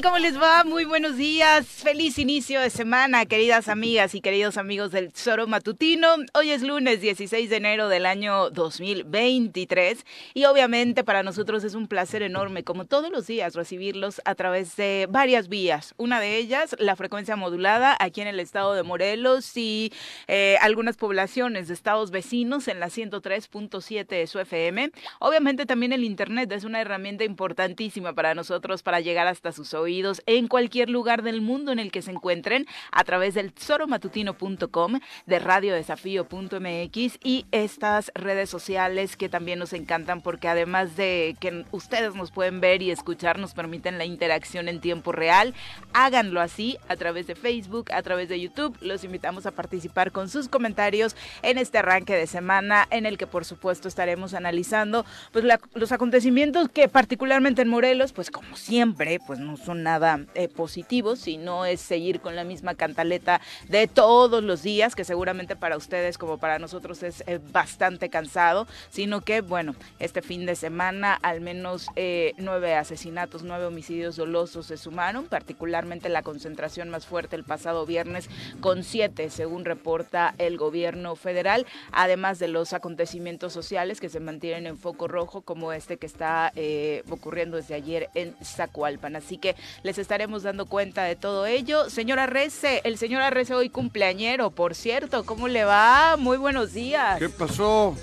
¿Cómo les va? Muy buenos días. Feliz inicio de semana, queridas amigas y queridos amigos del Tesoro Matutino. Hoy es lunes 16 de enero del año 2023 y obviamente para nosotros es un placer enorme, como todos los días, recibirlos a través de varias vías. Una de ellas, la frecuencia modulada aquí en el estado de Morelos y eh, algunas poblaciones de estados vecinos en la 103.7 de su FM. Obviamente también el Internet es una herramienta importantísima para nosotros para llegar hasta sus oídos en cualquier lugar del mundo en el que se encuentren a través del tesoromatutino.com, de radiodesafío.mx y estas redes sociales que también nos encantan porque además de que ustedes nos pueden ver y escuchar, nos permiten la interacción en tiempo real. Háganlo así a través de Facebook, a través de YouTube. Los invitamos a participar con sus comentarios en este arranque de semana en el que por supuesto estaremos analizando pues la- los acontecimientos que particularmente en Morelos, pues como siempre, pues no son nada eh, positivos, sino es seguir con la misma cantaleta de todos los días, que seguramente para ustedes como para nosotros es eh, bastante cansado, sino que, bueno, este fin de semana al menos eh, nueve asesinatos, nueve homicidios dolosos se sumaron, particularmente la concentración más fuerte el pasado viernes con siete, según reporta el gobierno federal, además de los acontecimientos sociales que se mantienen en foco rojo, como este que está eh, ocurriendo desde ayer en Zacualpan. Así que les estaremos dando cuenta de todo ello. Señora Rece, el señor Arrece hoy cumpleañero, por cierto, ¿cómo le va? Muy buenos días. ¿Qué pasó?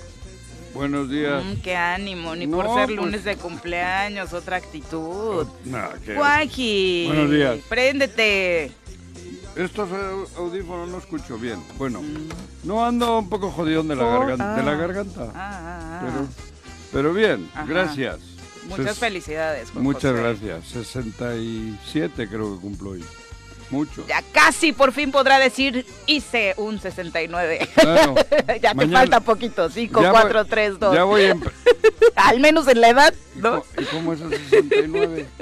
Buenos días. Mm, qué ánimo, ni No, por ser pues- lunes de cumpleaños, otra actitud. Nah, ¿qué? Juanji, Buenos días. préndete. Estos au- audífonos no escucho bien. Bueno, no ando un poco jodidón de la, garganta, de la Ah. garganta. Ah, ah. Pero, pero bien, Ajá. gracias. Muchas felicidades. Juan Muchas José. gracias. 67 creo que cumplo hoy. Mucho. Ya casi por fin podrá decir hice un 69. Claro. ya te Mañana- falta poquito, 5, Ya voy- 4, 3, 2. Ya voy en... Al menos en la edad, ¿Y ¿no? ¿Y cómo es el 69?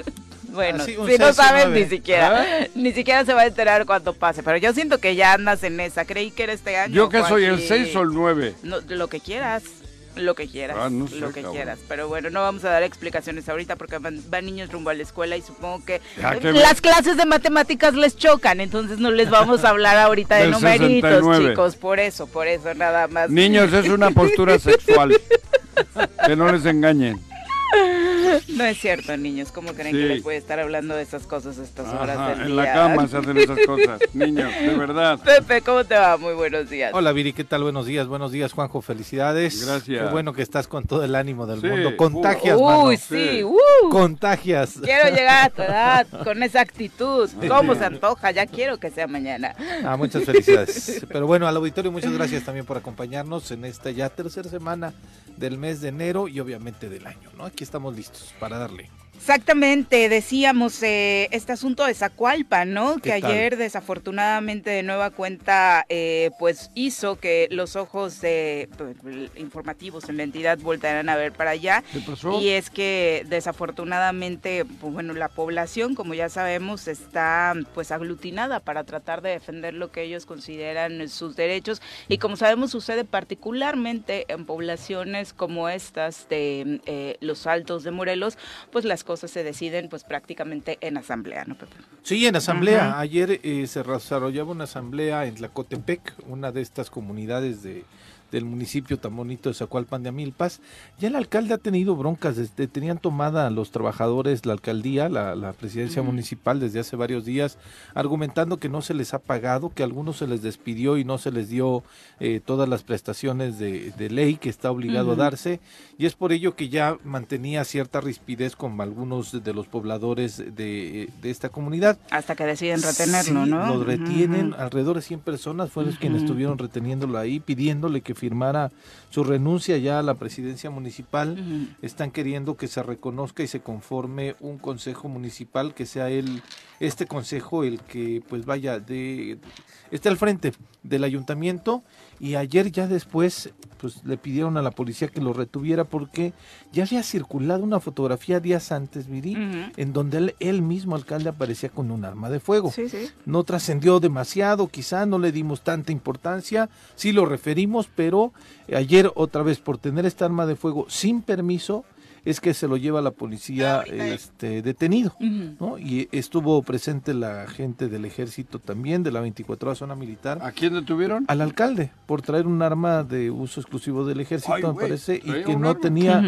Bueno, Ah, sí, si no sabes 69. ni siquiera, ¿Ah? ni siquiera se va a enterar cuando pase. Pero yo siento que ya andas en esa. Creí que era este año. ¿Yo que soy el Joaquín. 6 o el 9? No, lo que quieras. Lo que quieras, Ah, no sé, lo que cabrón. quieras. Pero bueno, no vamos a dar explicaciones ahorita porque van, van niños rumbo a la escuela y supongo que Ya que las clases de matemáticas les chocan, entonces no les vamos a hablar ahorita de numeritos, 69. chicos. Por eso, por eso nada más. Niños, es una postura sexual. Que no les engañen. No es cierto, niños. ¿Cómo creen Sí. que les puede estar hablando de estas cosas a estas horas del en día? la cama se hacen esas cosas. Niños, de verdad. Pepe, ¿cómo te va? Muy buenos días. Hola Viri, ¿qué tal? Buenos días, buenos días Juanjo, felicidades. Gracias. Qué bueno que estás con todo el ánimo del Sí. mundo. Contagias, Uy, mano. sí, Sí. uh. Contagias. Quiero llegar a tu edad con esa actitud. ¿Cómo se antoja? Ya quiero que sea mañana. Ah, muchas felicidades. Pero bueno, al auditorio muchas gracias también por acompañarnos en esta ya tercera semana del mes de enero y obviamente del año, ¿no? Aquí estamos listos para darle. Exactamente, decíamos eh, este asunto de Zacualpa, ¿no? ¿Qué Que tal? ayer desafortunadamente de nueva cuenta eh, pues hizo que los ojos de pues, informativos en la entidad voltaran a ver para allá. ¿Qué pasó? Y es que desafortunadamente, pues, bueno, la población, como ya sabemos, está pues aglutinada para tratar de defender lo que ellos consideran sus derechos y como sabemos sucede particularmente en poblaciones como estas de eh, los Altos de Morelos, pues las cosas se deciden pues prácticamente en asamblea, ¿no, Pepe? Sí, en asamblea. Ajá. Ayer eh, se desarrollaba una asamblea en Tlacotepec, una de estas comunidades de, del municipio tan bonito de Zacualpan de Amilpas. Ya el alcalde ha tenido broncas, desde, tenían tomada a los trabajadores la alcaldía, la, la presidencia municipal desde hace varios días, argumentando que no se les ha pagado, que a algunos se les despidió y no se les dio eh, todas las prestaciones de, de ley que está obligado a darse, y es por ello que ya mantenía cierta rispidez con algunos de los pobladores de, de esta comunidad. Hasta que deciden retenerlo, Sí, ¿no? Lo retienen, alrededor de 100 personas fueron quienes estuvieron reteniéndolo ahí, pidiéndole que firmara su renuncia ya a la presidencia municipal. Están queriendo que se reconozca y se conforme un consejo municipal, que sea el, este consejo el que pues vaya de, esté al frente del ayuntamiento y ayer ya después pues le pidieron a la policía que lo retuviera porque ya había circulado una fotografía días antes, Viri, en donde él, él mismo alcalde aparecía con un arma de fuego Sí, sí. no trascendió demasiado, quizá no le dimos tanta importancia, sí lo referimos, pero ayer otra vez por tener esta arma de fuego sin permiso es que se lo lleva la policía este, detenido. ¿no? Y estuvo presente la gente del ejército también, de la 24 zona militar, ¿A quién detuvieron? al alcalde por traer un arma de uso exclusivo del ejército, Ay, me parece, y que no arma. tenía.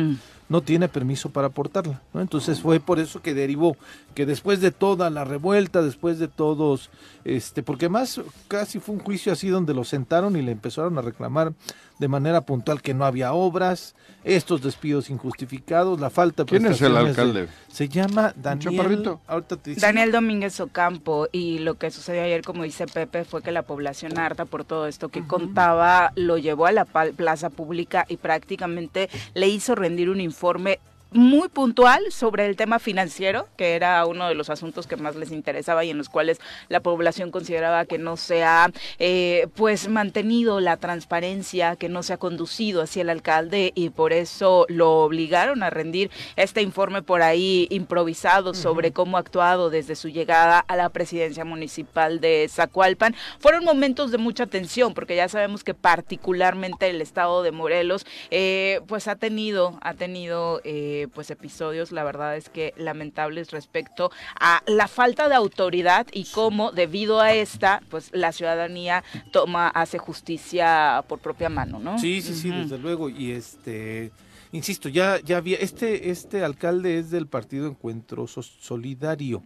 No tiene permiso para portarla. ¿no? Entonces fue por eso que derivó que después de toda la revuelta, después de todos, este, porque más casi fue un juicio así donde lo sentaron y le empezaron a reclamar de manera puntual que no había obras, estos despidos injustificados, la falta de ¿Quién es el de- alcalde? se llama Daniel. chaparrito? ahorita te dice- Daniel Domínguez Ocampo y lo que sucedió ayer, como dice Pepe, fue que la población harta por todo esto que contaba lo llevó a la plaza pública y prácticamente le hizo rendir un informe informe muy puntual sobre el tema financiero, que era uno de los asuntos que más les interesaba y en los cuales la población consideraba que no se ha eh, pues mantenido la transparencia, que no se ha conducido hacia el alcalde y por eso lo obligaron a rendir este informe por ahí improvisado sobre cómo ha actuado desde su llegada a la presidencia municipal de Zacualpan. Fueron momentos de mucha tensión porque ya sabemos que particularmente el estado de Morelos eh, pues ha tenido ha tenido eh, pues episodios la verdad es que lamentables respecto a la falta de autoridad y cómo debido a esta pues la ciudadanía toma hace justicia por propia mano, ¿no? Sí, sí, sí, desde luego. Y este, insisto, ya, ya había, este, este alcalde es del partido Encuentro So- Solidario.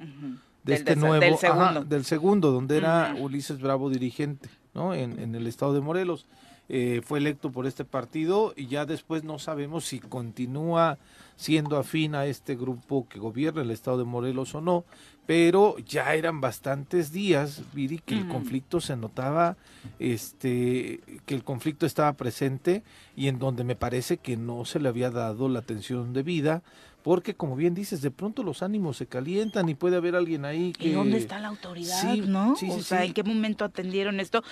De Del este de- nuevo, del ajá, segundo. del segundo, donde era. Ulises Bravo dirigente, ¿no? En, en el estado de Morelos. Eh, fue electo por este partido y ya después no sabemos si continúa siendo afín a este grupo que gobierna el estado de Morelos o no, pero ya eran bastantes días, Viri, que el conflicto se notaba, este, que el conflicto estaba presente y en donde me parece que no se le había dado la atención debida, porque como bien dices, de pronto los ánimos se calientan y puede haber alguien ahí que... ¿Y dónde está la autoridad, Sí, no? sí, o sí, sea. ¿en qué momento atendieron esto?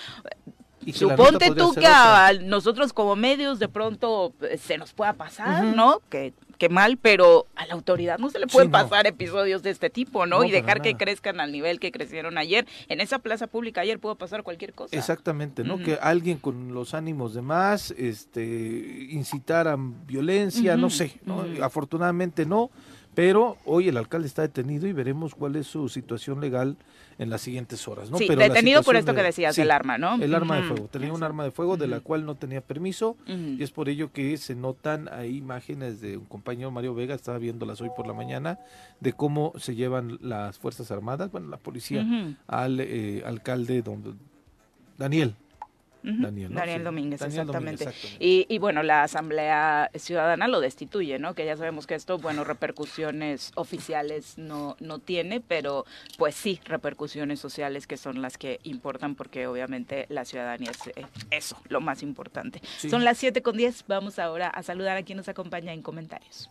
y Suponte tú que a nosotros como medios de pronto eh, se nos pueda pasar. ¿no? Que, que mal, pero a la autoridad no se le pueden Sí, no. pasar episodios de este tipo, ¿no? No, y dejar que crezcan al nivel que crecieron ayer. En esa plaza pública ayer pudo pasar cualquier cosa. Exactamente, ¿no? Que alguien con los ánimos de más, este, incitaran violencia, no sé, ¿no? Afortunadamente no, pero hoy el alcalde está detenido y veremos cuál es su situación legal en las siguientes horas, ¿no? sí, Pero detenido por esto que de- decías, sí, el arma, ¿no? El arma de fuego, tenía un arma de fuego de la cual no tenía permiso y es por ello que se notan ahí imágenes de un compañero Mario Vega, estaba viéndolas hoy por la mañana, de cómo se llevan las Fuerzas Armadas, bueno, la policía, al eh, alcalde don Daniel. Daniel, Domínguez, Daniel Domínguez, exactamente. exactamente. Y, y bueno, la Asamblea Ciudadana lo destituye, ¿no? Que ya sabemos que esto, bueno, repercusiones oficiales no, no tiene, pero pues sí, repercusiones sociales que son las que importan porque obviamente la ciudadanía es eh, eso, lo más importante. Sí. Son las 7 con 10, vamos ahora a saludar a quien nos acompaña en comentarios.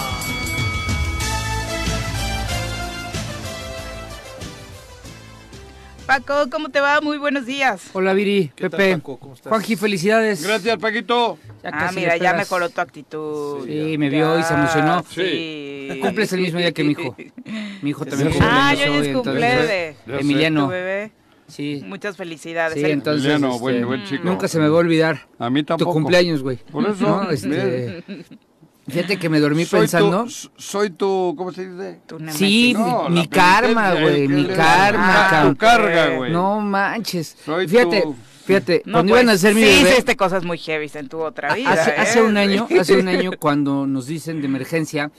Paco, ¿cómo te va? Muy buenos días. Hola Viri, ¿Qué tal, Pepe, Paco? ¿Cómo estás? Juanji, felicidades. Gracias, Paquito. Ya Ah, mira, ya mejoró tu actitud. Sí, me vio y se emocionó. Sí. Cumples el mismo día que mi hijo. Mi hijo también Sí. cumple Ah, yo hoy es cumple entonces- de Ya tu Emiliano. bebé. Sí, Muchas felicidades. sí, entonces Emiliano, este, buen, buen chico. nunca se me va a olvidar A mí tu tampoco. cumpleaños, güey. Por eso, No, este, fíjate que me dormí Soy pensando. Tu, soy tu, ¿cómo se dice? tu. Sí, No, mi karma, güey, mi karma, Ah, cabrón. Tu carga, güey. No manches. Soy Fíjate, tu- fíjate, No, cuando pues, iban a hacer mi sí, bebé. hiciste cosas muy heavy en tu otra vida. Hace, ¿eh? hace un año, hace un año cuando nos dicen de emergencia,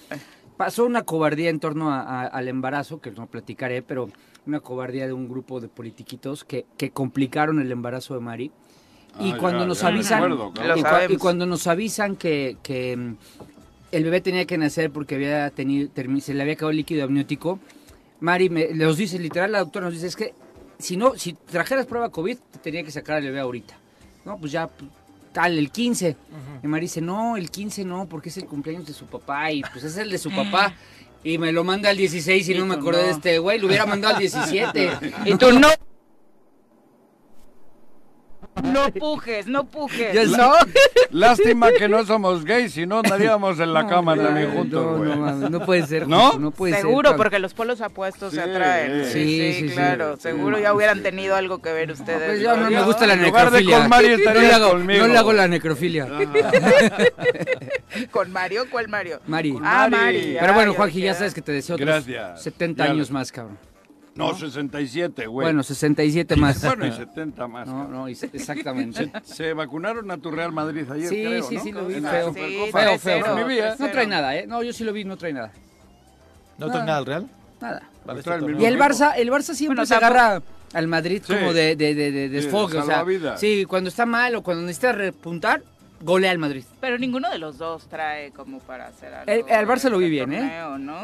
pasó una cobardía en torno a- a- al embarazo, que no platicaré, pero una cobardía de un grupo de politiquitos que, que complicaron el embarazo de Mari. Y Ah, cuando ya, nos avisan, acuerdo, y, claro. Lo cua- sabemos. y cuando nos avisan que, el bebé tenía que nacer porque había tenido, se le había acabado el líquido amniótico, Mari me, nos dice, literal, la doctora nos dice, es que si no, si trajeras prueba COVID, te tenía que sacar al bebé ahorita. No, pues ya, tal, el 15. Y Mari dice, no, el 15 no, porque es el cumpleaños de su papá y pues es el de su papá. Y me lo manda al 16 y no me acordé no. de este güey, lo hubiera mandado al 17. Y tú no. No pujes, no pujes. ¿no? Lástima que no somos gays, si no andaríamos en la cama también juntos, no, güey. no, mames, no puede ser. ¿No? No puede ser. Seguro, porque los polos apuestos se atraen. sí, Sí, sí, sí. claro. Seguro ya hubieran tenido algo que ver ustedes. Pues ya no me ¿no? gusta la necrofilia. con no, le hago, no le hago la necrofilia. ¿Con Mario? ¿Cuál Mario? Mari. Ah, Mari. Pero bueno, Juanji, ya sabes que te deseo otros Gracias. 70 Ya años lo- más, cabrón. No, 67, güey. Bueno, 67 más. Bueno, y 70 más. No, cabrón. no, y se- exactamente. Se vacunaron a tu Real Madrid ayer, Sí, creo, sí, ¿no? sí, lo vi feo. Supercopa. Feo, feo. No, mi vida. No trae nada, ¿eh? No, yo sí lo vi, no trae nada. ¿No trae nada al Real? Nada. Este trae el? Y el Barça, el Barça siempre Bueno, se tampoco- agarra al Madrid Sí. como de, de, de, de Sí, desfogue, o sea, sí, cuando está mal o cuando necesita repuntar, golea al Madrid. Pero ninguno de los dos trae como para hacer algo. El- al Barça lo vi en bien, ¿eh?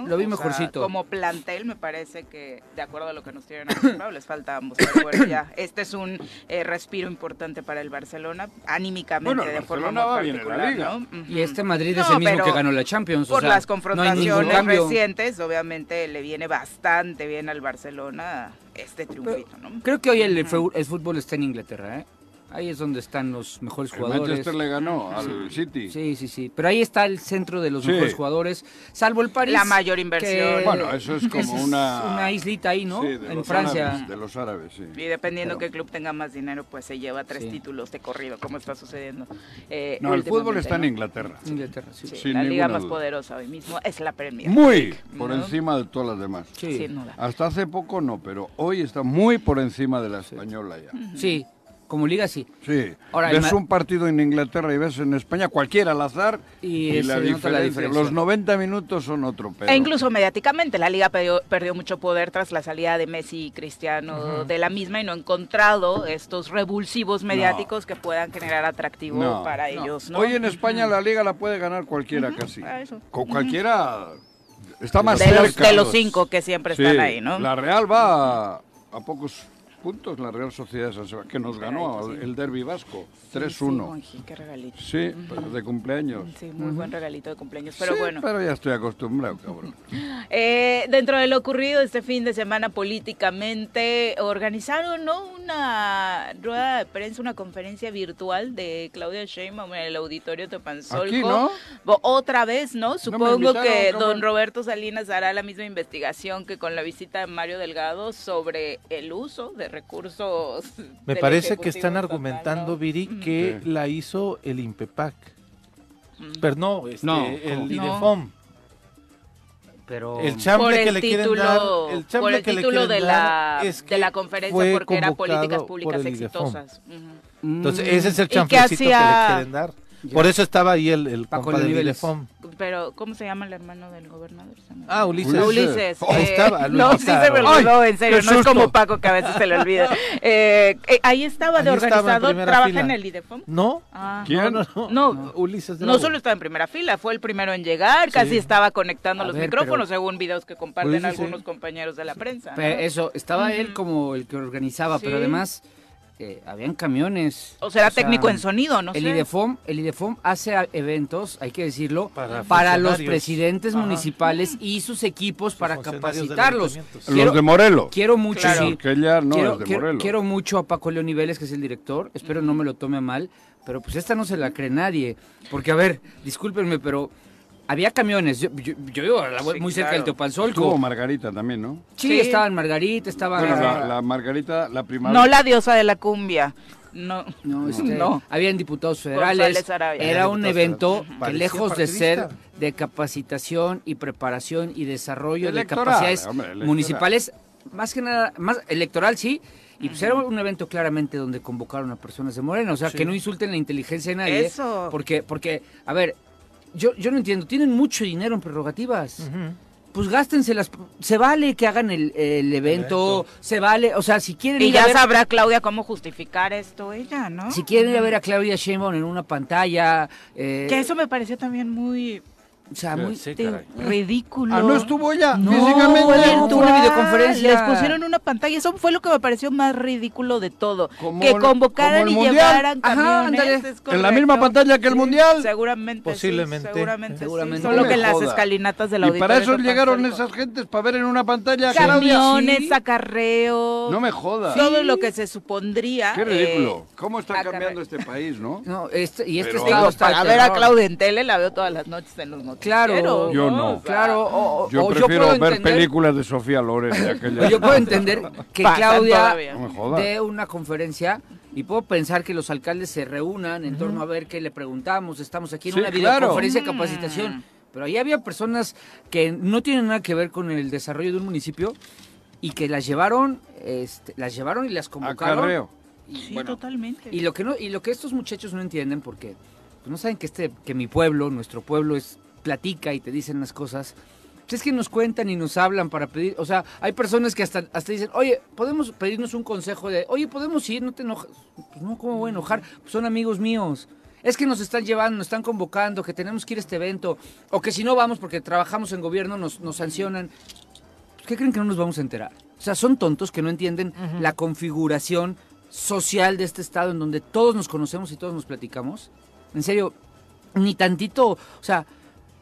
Lo vi O sea, mejorcito. como plantel me parece que, de acuerdo a lo que nos tienen acostumbrado, les falta ambos. Pero bueno, ya, este es un eh, respiro importante para el Barcelona, anímicamente Bueno, el de forma muy va bien en la particular, liga. ¿no? Y este Madrid es No, el mismo que ganó la Champions. o Por sea, las confrontaciones recientes, obviamente le viene bastante bien al Barcelona este triunfito, ¿no? Creo que hoy el, el fútbol está en Inglaterra, ¿eh? Ahí es donde están los mejores El jugadores. Manchester le ganó al City. Sí, sí, sí. Pero ahí está el centro de los Sí. mejores jugadores, salvo el París. La mayor inversión. Bueno, eso es como una- Una islita ahí, ¿no? Sí, de en los Francia. árabes, de los árabes, sí. Y dependiendo qué club tenga más dinero, pues se lleva tres Sí. títulos de corrido, como está sucediendo. eh, No, el fútbol está en. Inglaterra. Inglaterra, sí. Sí, Sin la liga más duda. poderosa hoy mismo es la Premier. Muy por ¿no? encima de todas las demás. Sí. Sin duda. Hasta hace poco no, pero hoy está muy por encima de la española ya. Sí, como liga sí. Sí. Ahora, ves un partido en Inglaterra y ves en España cualquiera al azar Y la, diferencia. Los 90 minutos son otro pedo. E incluso mediáticamente, la liga perdió, perdió mucho poder tras la salida de Messi y Cristiano de la misma y no ha encontrado estos revulsivos mediáticos que puedan generar atractivo No. para No. ellos, ¿no? Hoy en España la liga la puede ganar cualquiera casi. Eso. Con cualquiera está más de, los, cerca. de los cinco que siempre Sí, están ahí, ¿no? La Real va a, a pocos puntos, la Real Sociedad de San Sebastián, que nos ganó sí. el derbi vasco, Sí, 3-1. Juanji, qué regalito. Sí, pero de cumpleaños. Sí, muy buen regalito de cumpleaños. Pero Sí, bueno, pero ya estoy acostumbrado, cabrón. Eh, dentro de lo ocurrido este fin de semana políticamente, organizaron ¿no? una rueda de prensa, una conferencia virtual de Claudia Sheinbaum en el auditorio Tepanzolco. Aquí, ¿no? Otra vez, ¿no? Supongo que cabrón. don Roberto Salinas hará la misma investigación que con la visita de Mario Delgado sobre el uso de recursos. Me parece que están argumentando, ¿no? Viri, que la hizo el INPEPAC. Pero no, este, No, el. IDEFOM. Pero El chambre por que le quieren título, dar, el por chambre el que le título quieren de dar la, es de que la conferencia fue porque era políticas por públicas exitosas. Entonces, ese es el ¿Y qué chanflecito que le hacía- quieren dar. Por eso estaba ahí el, el Paco compa del. IDEFOM. Pero ¿cómo se llama el hermano del gobernador? Ah. Ulises. Ulises. Ahí eh, estaba, no, sí se me olvidó, en serio, ¡Qué no es como! Paco que a veces se le olvida. Eh, eh, ahí estaba de Ahí estaba en organizador, primera trabaja fila. en el IDEFOM. No. Ah. ¿Quién? No, no, No. no. Ulises de No solo estaba en primera fila, fue el primero en llegar, casi estaba conectando A los ver, micrófonos, pero- según videos que comparten Ulises, sí. algunos compañeros de la prensa. ¿no? Pe- Eso, estaba él como el que organizaba, pero además eh, habían camiones. O sea, era sea, técnico en sonido, no el sé. IDEFOM, el IDEFOM hace eventos, hay que decirlo, Para para, los presidentes Ajá. municipales y sus equipos para capacitarlos. Los de Morelos. Quiero mucho, Claro. sí. Porque ella no quiero, es de quiero- Morelos. quiero mucho a Paco León Niveles, que es el director. Espero no me lo tome a mal. Pero pues esta no se la cree nadie. Porque, a ver, discúlpenme, pero había camiones. Yo, yo, yo vivo a la- Sí, muy cerca claro. del Teopanzolco. Estuvo Margarita también, ¿no? Sí, Sí. estaban Margarita, estaban... Bueno, la, la Margarita, la primera. No la diosa de la cumbia. No. No, este, No. habían diputados federales. Era un evento que lejos de ser de capacitación y preparación y desarrollo Electoral, de capacidades hombre, municipales, más que nada, más electoral sí, y pues era un evento claramente donde convocaron a personas de Morena, o sea, que no insulten la inteligencia de nadie. Eso. Porque, porque, a ver, yo, yo no entiendo, tienen mucho dinero en prerrogativas. Pues gástenselas, se vale que hagan el, el evento, se vale, o sea, si quieren Y ir a ya ver- sabrá Claudia cómo justificar esto ella, ¿no? si quieren ir a ver a Claudia Sheinbaum en una pantalla, eh, Que eso me pareció también muy o sea, muy Sí, ridículo. Ah, no estuvo ella No, virtual, una videoconferencia. Les pusieron una pantalla. Eso fue lo que me pareció más ridículo de todo. Como que el- convocaran como el y Mundial. llevaran camiones. En la misma pantalla que el Mundial. Seguramente. sí, Posiblemente. seguramente. Seguramente. sí. Solo No me que en las joda. escalinatas de la Y para eso llegaron esas gentes, para ver en una pantalla a. Camiones, Sí. acarreos. No me jodas. Todo lo que se supondría. Qué ridículo. eh, ¿Cómo está cambiando este país, no? No, este, y este Pero- estado está para de ver a. Claudia en tele la veo todas las noches en los Claro. Yo no. Claro, o, o- Yo o prefiero puedo ver entender- películas de Sofía Loren de aquella. o yo puedo entender que Claudia. No dé una conferencia y puedo pensar que los alcaldes se reúnan en torno a ver qué le preguntamos. Estamos aquí en Sí, una claro. videoconferencia de Mm. capacitación. Pero ahí había personas que no tienen nada que ver con el desarrollo de un municipio y que las llevaron, este, las llevaron y las convocaron. Acarreo. Y, Sí, bueno, totalmente. Y lo que no, y lo que estos muchachos no entienden, porque pues, no saben que este, que mi pueblo, nuestro pueblo, es platica y te dicen las cosas. Pues es que nos cuentan y nos hablan para pedir, o sea, hay personas que hasta, hasta dicen, oye, podemos pedirnos un consejo de, oye, podemos ir, no te enojas. Pues no, ¿cómo voy a enojar? Pues son amigos míos. Es que nos están llevando, nos están convocando, que tenemos que ir a este evento, o que si no vamos porque trabajamos en gobierno nos, nos sancionan. ¿Qué creen que no nos vamos a enterar? O sea, son tontos que no entienden la configuración social de este estado en donde todos nos conocemos y todos nos platicamos. En serio, ni tantito, o sea,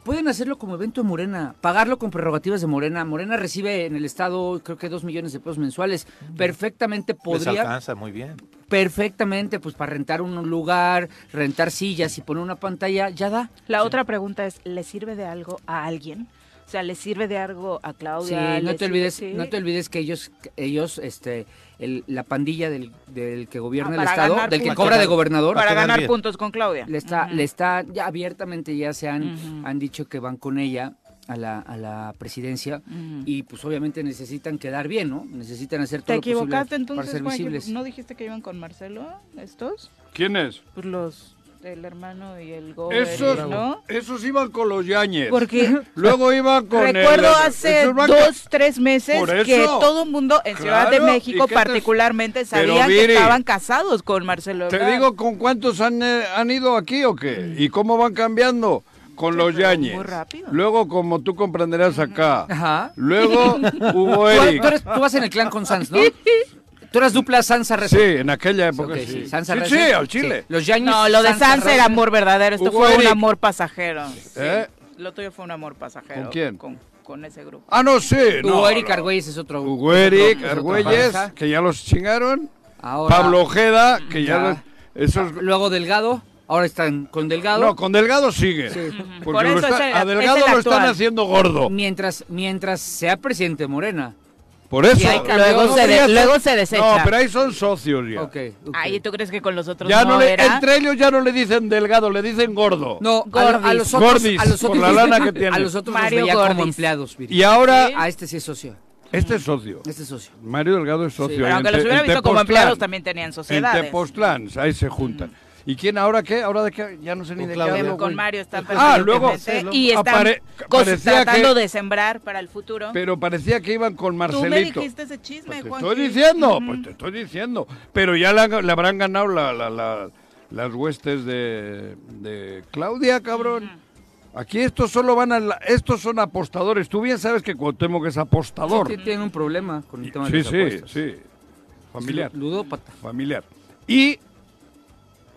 pueden hacerlo como evento de Morena, pagarlo con prerrogativas de Morena. Morena recibe en el estado creo que dos millones de pesos mensuales. Perfectamente Les podría, alcanza muy bien. perfectamente, pues para rentar un lugar, rentar sillas y poner una pantalla, ya da. La otra pregunta es, ¿le sirve de algo a alguien? O sea, ¿le sirve de algo a Sí, Claudia? no ¿Le te sirve- olvides, sí? no te olvides que ellos, ellos, este, el- la pandilla del, del que gobierna Ah, el estado, del que cobra de gobernador, Para ganar bien. puntos con Claudia. le está, le está, ya abiertamente ya se han, han dicho que van con ella a la, a la presidencia y pues obviamente necesitan quedar bien, ¿no? Necesitan hacer todo ¿Te lo posible equivocaste para entonces, ser visibles. ¿No dijiste que iban con Marcelo estos? ¿Quién es? Pues los, el hermano y el gober, Esos, ¿no? esos iban con los Yañez. Porque Luego iban con el- recuerdo hace dos, tres meses que todo el mundo en Ciudad de México ¿y qué te- particularmente sabían que estaban casados con Marcelo Te Ebrard. digo con cuántos han, eh, han ido aquí o qué. ¿Y cómo van cambiando? Con los Yañez. muy rápido. Luego, como tú comprenderás acá. Ajá. Luego, Hugo Tú, Eric. tú eres- tú vas en el clan con Sanz, ¿no? Tú eras dupla Sansa Sí, en aquella época Ok, sí. sí, Sansa sí, Reza. sí, al Chile. Los Yañez, No, lo de Sansa Sansa era Reza. amor verdadero, esto Hugo fue un Eric. amor pasajero. ¿Eh? Lo tuyo fue un amor pasajero. ¿Con quién? Con, con ese grupo. Ah, no, sí. Hugo no, Eric no. Argüelles es otro. Hugo otro- Eric, Argüelles, que ya los chingaron. Ahora, Pablo Ojeda, que ya, Ya. los- esos... Luego Delgado. Ahora están con Delgado. No, con Delgado sigue. Sí. Porque Por lo eso está- es el- a Delgado es lo están haciendo gordo. Mientras, mientras sea presidente de Morena. Por eso. Luego, se, de- luego se desecha. No, pero ahí son socios ya. Ok. ok. Ay, ¿tú crees que con los otros Ya no, no le, era? entre ellos ya no le dicen delgado, le dicen gordo. No, a, a los otros, Gordis, a los por la lana que tiene. A los otros Mario los veía como Gordis. empleados. Y ahora, A este sí es socio. este es socio. Este es socio. Mario Delgado es socio. Sí, Pero en aunque los hubiera en visto como empleados, también tenían En sociedades. Tepoztlán, ahí se juntan. ¿Y quién ahora qué? ¿Ahora de qué? Ya no sé ni de qué hablo, Con. Mario están Ah, luego y están apare- tratando que- de sembrar para el futuro. Pero parecía que iban con Tú me Marcelito. dijiste ese chisme, Pues te Juanji. estoy diciendo, pues te estoy diciendo. Pero ya le, han- le habrán ganado la- la- la- las huestes de, de Claudia, cabrón. Aquí estos solo van a... la- estos son apostadores. Tú bien sabes que Cuauhtémoc es apostador. Sí, tiene un problema con el tema de Sí, las sí, apuestas. sí. Familiar. Es Ludópata. Familiar. Y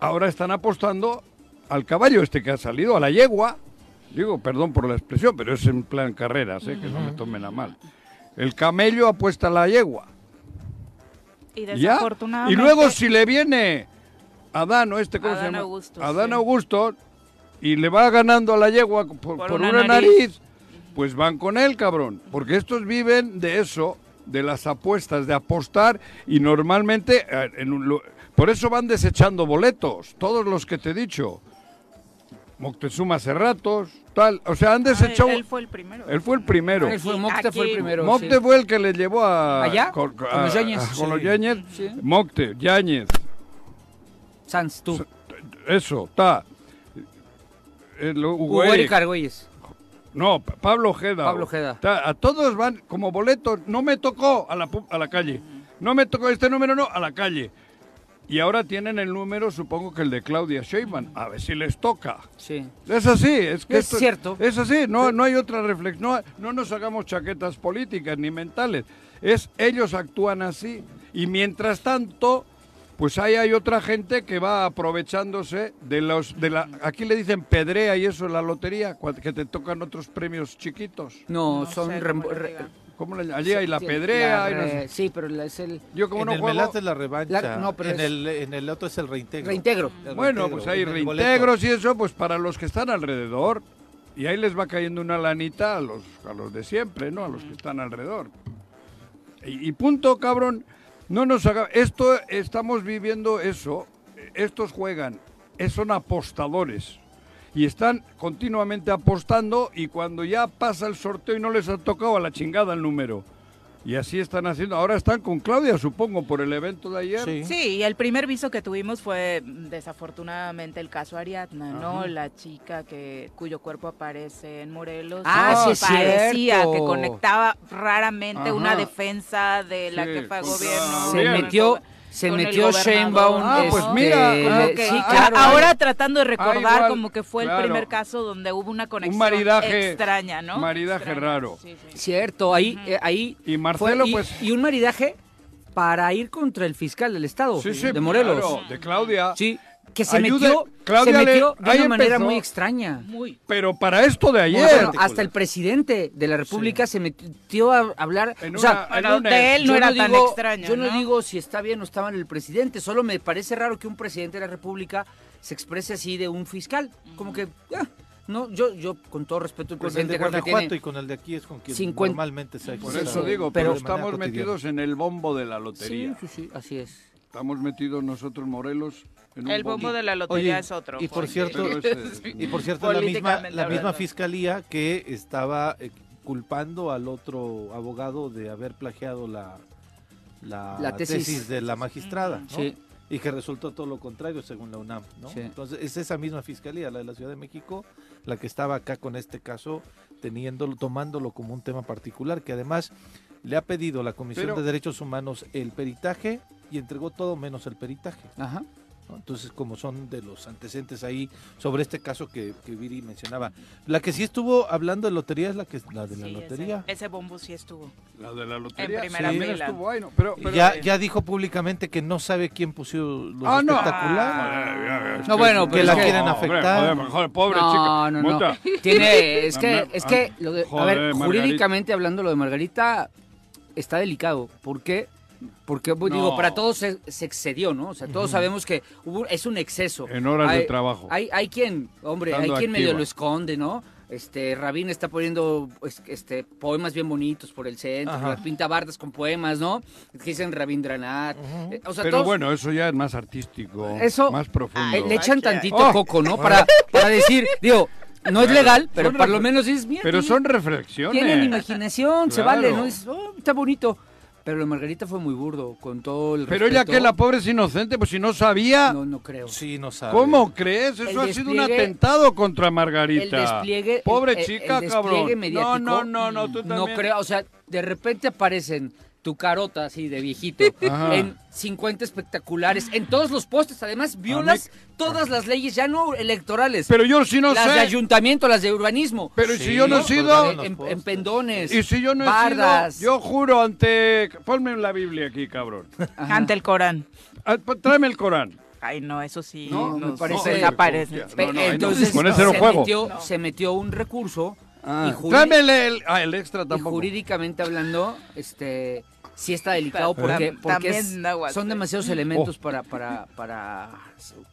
ahora están apostando al caballo este que ha salido, a la yegua. Digo, perdón por la expresión, pero es en plan carreras, ¿eh? que no me tomen a mal. El camello apuesta a la yegua. Y. Y luego si le viene Adán o este, ¿cómo se Adán llama? Augusto, Adán sí. Augusto y le va ganando a la yegua por, Por por una una, nariz. nariz. pues van con él, cabrón. Porque estos viven de eso, de las apuestas, de apostar y normalmente, eh, en un por eso van desechando boletos, todos los que te he dicho. Moctezuma hace ratos, tal, o sea, han Ah, él, desechado... él fue el primero. Él fue el primero. Él fue, Aquí- Mocte fue el primero. Mocte sí. fue el que le llevó a... ¿Allá? Con, Con los Yáñez. con los Sí. Yáñez. Sí. Mocte, Yáñez, Sanz, tú. eso, está. Hugo Eric. Argüelles. No, Pa- Pablo Ojeda. Pablo Ojeda. Ta- A todos van como boletos. No me tocó a la, pu- a la calle. No me tocó este número, no, a la calle. Y ahora tienen el número, supongo que el de Claudia Sheinbaum. A ver si les toca. Sí. Es así, es que Es esto- cierto. Es así, no, no hay otra reflexión. No, no nos hagamos chaquetas políticas ni mentales. Es ellos actúan así. Y mientras tanto, pues ahí hay otra gente que va aprovechándose de los de la aquí le dicen pedrea y eso en la lotería, que te tocan otros premios chiquitos. No, No son... sé cómo le re- digan. ¿Cómo le allí hay la pedrea? y no re- sé. Sí, pero la- es el Yo como en no el juego, Melate es la revancha. La- no, pero en, es- el, en el otro es el reintegro. reintegro. El Bueno, reintegro, pues hay reintegros y eso, pues para los que están alrededor. Y ahí les va cayendo una lanita a los, a los de siempre, ¿no? A los que están alrededor. Y, y punto, cabrón. No nos haga... Esto, estamos viviendo eso. Estos juegan, eh, son apostadores. Y están continuamente apostando y cuando ya pasa el sorteo y no les ha tocado a la chingada el número. Y así están haciendo. Ahora están con Claudia, supongo, por el evento de ayer. Sí. Sí, y el primer viso que tuvimos fue mm, desafortunadamente el caso Ariadna, ¿no? La chica que cuyo cuerpo aparece en Morelos. Ah, que sí parecía cierto. que conectaba raramente Ajá. una defensa de la Sí, jefa de gobierno. Se metió, se con el metió. Sheinbaum. Ah, pues este, mira, Como que- sí, a- claro. ahora tratando de recordar Ah, igual, como que fue el claro. primer caso donde hubo una conexión maridaje- extraña, ¿no? maridaje Extraña, raro. sí, sí. Cierto, ahí, eh, ahí Y Marcelo, fue- y, pues- y un maridaje para ir contra el fiscal del estado Sí, sí, de Morelos. claro, de Claudia. Sí, que se Ayude- metió, Claudia se le- metió de una manera empezó. muy extraña. Muy. Pero para esto de ayer. Bueno, hasta el presidente de la República se metió a hablar. En o sea, una- una- de él no era tan digo- extraño, Yo no, ¿no? digo si está bien o está mal el presidente, solo me parece raro que un presidente de la República se exprese así de un fiscal. Como que, ah, no, yo, yo con todo respeto, el Con el presidente de creo que Guanajuato tiene... y con el de aquí es con quien 50 normalmente se Por Sí, eso sí, digo, pero- pero, de estamos metidos en el bombo de la Sí, lotería. sí, sí, así es. Estamos metidos nosotros, Morelos, El bombo de la lotería es otro. y por cierto, y por cierto la misma, la misma fiscalía que estaba eh, culpando al otro abogado de haber plagiado la, la, La tesis. tesis. de la magistrada, ¿no? Sí. y que resultó todo lo contrario según la UNAM, ¿no? Sí. Entonces es esa misma fiscalía, la de la Ciudad de México, la que estaba acá con este caso, teniéndolo, tomándolo como un tema particular, que además le ha pedido la Comisión Pero- de Derechos Humanos el peritaje y entregó todo menos el peritaje. Ajá. ¿No? Entonces, como son de los antecedentes ahí sobre este caso que, que Viri mencionaba. La que sí estuvo hablando de lotería es la que la de la Sí, lotería. Ese, ese bombo sí estuvo. La de la lotería. En primera también fila. estuvo ahí, ¿no? Pero, Y pero- ya, ya dijo públicamente que no sabe quién puso los Ah, no. espectacular. Es No, que- bueno, que la quieren Hombre, afectar. Joder, joder, pobre no, chica. no, no. Mota. Tiene, es que, Ah, es que, lo de- a ver, Margarita. jurídicamente hablando, lo de Margarita está delicado. ¿Por qué? Porque, pues, digo, para todos se, se excedió, ¿no? O sea, todos sabemos que hubo, es un exceso. En horas de trabajo. Hay, hay quien, hombre, Estando hay quien medio lo esconde, ¿no? Este, Rabín está poniendo pues, este, poemas bien bonitos por el centro, Ajá. pinta bardas con poemas, ¿no? Que dicen Rabindranath. Eh, o sea, Pero todos- bueno, eso ya es más artístico. Eso- Más profundo. eh, le echan tantito Oh. coco, ¿no? Para, para decir, digo, no es legal, pero Son por lo menos es mira, Pero tiene- son reflexiones. Tienen imaginación, se vale, ¿no? Dices, "Oh, está bonito. Pero lo de Margarita fue muy burdo, con todo el Pero ella respeto. que la pobre es inocente, pues si no sabía. No, no creo. Sí, no sabe. ¿Cómo crees? Eso ha sido un atentado contra Margarita. El despliegue, Pobre el- chica, el cabrón. despliegue mediático, no, no, no, no, tú no también. creo, o sea, de repente aparecen tu carota así de viejito Ajá. en 50 espectaculares, en todos los postes, además violas todas las leyes ya no electorales, Pero yo sí no las sé. de ayuntamiento, las de urbanismo. Pero Sí, si yo no he ¿no? sido. En, pendones, Y si yo no he bardas. sido. Yo juro ante. Ponme la Biblia aquí, cabrón. Ajá. Ante el Corán. Ah, pues, Tráeme el Corán. Ay, no, eso sí. No, me nos parece- desaparece. No, Pe- no, no. Entonces Con ese se, juego. Metió, se metió un recurso y, jurí- Tráeme el, el- ah, el extra y tampoco. jurídicamente hablando, este sí está delicado porque, porque es- son demasiados elementos Oh. para, para, para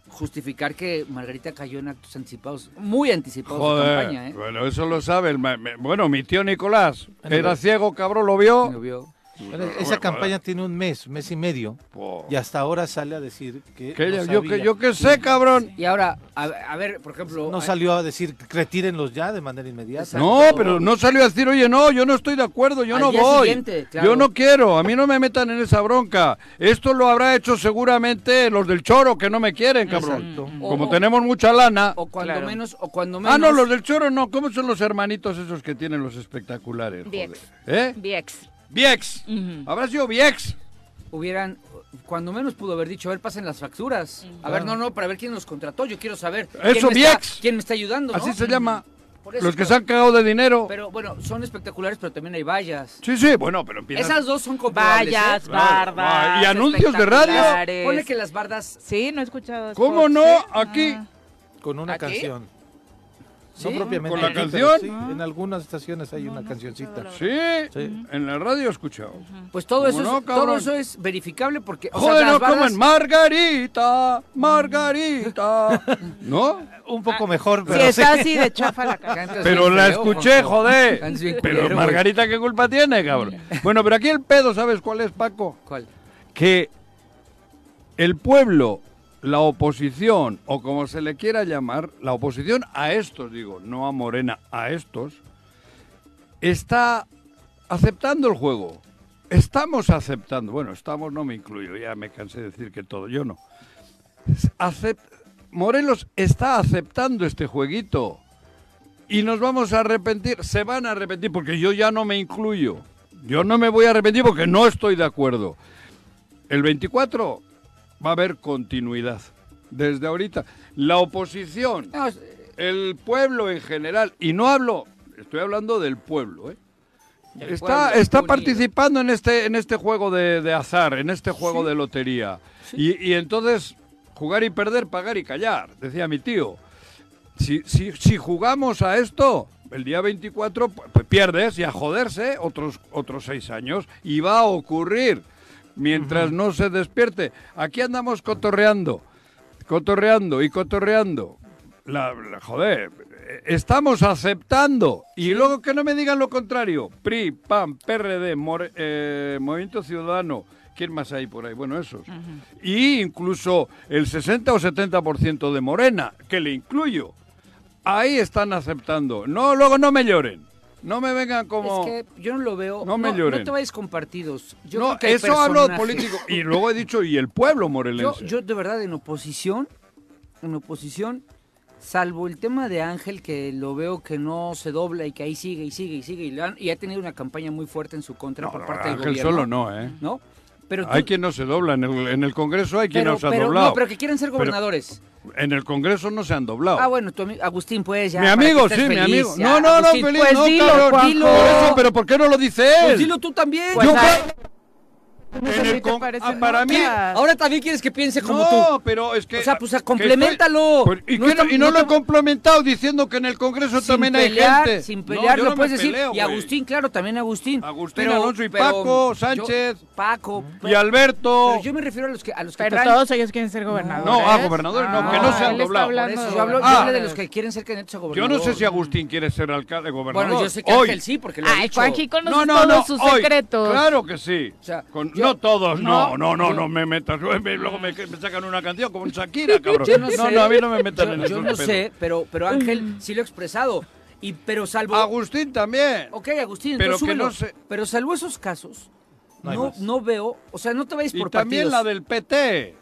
justificar que Margarita cayó en actos anticipados, muy anticipados de Joder. campaña, ¿eh? Bueno, eso lo sabe. el bueno, mi tío Nicolás era ciego, cabrón, lo vio. Lo vio. Bueno, esa campaña tiene un mes, un mes y medio, Po. y hasta ahora sale a decir que, no yo, que, yo que sé, cabrón. Y ahora, a, a ver, por ejemplo, No salió a decir retírenlos ya de manera inmediata. No, pero no salió a decir, oye, no, yo no estoy de acuerdo, yo Al no día voy. claro. Yo no quiero, a mí no me metan en esa bronca. Esto lo habrá hecho seguramente los del choro que no me quieren, cabrón. Exacto. Como O- tenemos mucha lana. o cuando Claro. menos, o cuando menos. Ah, no, los del choro no. ¿Cómo son los hermanitos esos que tienen los espectaculares? joder? Viex. ¿Eh? Viex. Viex. Habrá sido Viex. hubieran, cuando menos pudo haber dicho, a ver, pasen las facturas. A ver, no, no, para ver quién nos contrató. Yo quiero saber Eso, quién, me Viex. está, quién me está ayudando, ¿no? Así se llama. Eso, Los que pero- se han cagado de dinero. Pero bueno, son espectaculares, pero también hay vallas. Sí, sí, bueno, pero empiezan. Esas dos son comprobables. Vallas, ¿eh? Bardas. Y anuncios de radio. Ponle que las bardas. Sí, no he escuchado. ¿Cómo no? Aquí. Ah. Con una ¿Aquí? canción. ¿Sí? No propiamente. ¿Con la aquí, canción? sí, en algunas estaciones hay una cancioncita. Sí, Sí. en la radio he escuchado. Pues todo eso, ¿Cómo no, es, todo eso es verificable porque. o sea, Joder, las no coman bardas- Margarita, Margarita. ¿No? Un poco mejor, Si pero sí. está así de chafa la. Cantas Pero la escuché, joder. Pero. Margarita, ¿qué culpa tiene, cabrón? Bueno, pero aquí el pedo, ¿sabes cuál es, Paco? ¿Cuál? Que el pueblo, la oposición, o como se le quiera llamar, la oposición a estos, digo, no a Morena, a estos, está aceptando el juego. Estamos aceptando, bueno, estamos, no me incluyo, ya me cansé de decir que todo, yo no. Acep- Morelos está aceptando este jueguito y nos vamos a arrepentir, se van a arrepentir porque yo ya no me incluyo. Yo no me voy a arrepentir porque no estoy de acuerdo. El 24 va a haber continuidad. Desde ahorita, la oposición, el pueblo en general, y no hablo, estoy hablando del pueblo, ¿eh? El Está, está participando en este, en este juego de, de azar, en este juego de lotería. Y, y entonces, jugar y perder, pagar y callar, decía mi tío. Si, si, si jugamos a esto, el día 24, pu- pues pierdes y a joderse otros, otros seis años. Y va a ocurrir mientras no se despierte. Aquí andamos cotorreando, cotorreando y cotorreando. La, la- joder, estamos aceptando. Y luego que no me digan lo contrario. PRI, PAN, PRD, More- eh, Movimiento Ciudadano. ¿Quién más hay por ahí? Bueno, esos. Y incluso el 60 o 70% de Morena, que le incluyo. Ahí están aceptando. No, luego no me lloren. No me vengan como... Es que yo no lo veo. No me lloren. No te vayas con partidos. Yo no, creo que eso hablo de personajes- político. Y luego he dicho, y el pueblo Yo, morelense. yo de verdad en oposición, en oposición, salvo el tema de Ángel que lo veo que no se dobla y que ahí sigue y sigue y sigue y, le han- y ha tenido una campaña muy fuerte en su contra No, por parte del Ángel gobierno. solo no, ¿eh? ¿No? Pero tú- Hay quien no se dobla. En el, en el Congreso hay quien pero, no se ha pero- doblado. no, pero que quieren ser Pero gobernadores. en el Congreso no se han doblado. Ah, bueno, tu ami- Agustín, pues ya. mi amigo, sí, mi feliz, amigo. ya. No, no, no, Agustín, feliz, pues no, dilo, cabrón. Dilo. Por eso, pero ¿por qué no lo dice él? Pues dilo tú también. Pues Yo en a el con- ah, para mí. Ahora también quieres que piense como no, tú. pero es que... O sea, pues, compleméntalo. estoy- pues, y, No y no, no lo he complementado diciendo que en el Congreso sin también pelear, hay gente. Sin No, pelear, yo lo no puedes decir. peleo, y. Agustín, claro, también Agustín. Agustín, Alonso y Paco, yo- Sánchez. Paco. Y Alberto. Pero yo me refiero a los que, a los que Pero traen- todos ellos quieren ser gobernadores. No, ah, gobernadores no, que no se han él está doblado. Por hablando eso de yo hablo, yo Ah. hablo de los que quieren ser candidatos a Yo gobernador. no sé si Agustín quiere ser alcalde, gobernador. Bueno, yo sé que. Ángel sí, porque lo ha Ay, dicho. Juanji conoce No, no, todos no, sus secretos. Claro que sí. O sea, Con- yo- no todos, no, no, no, yo- no me metas. Luego me, me sacan una canción como un Shakira, cabrón. Yo no, no, sé. no, a mí no me metan yo, en yo esos no sé, pero, pero Ángel sí lo ha expresado. Y, pero salvo... Agustín también. Ok, Agustín, Pero entonces que súbelo. no sé- Pero salvo esos casos, No no, veo, o sea, no te vayas Y por también partidos. la del PT.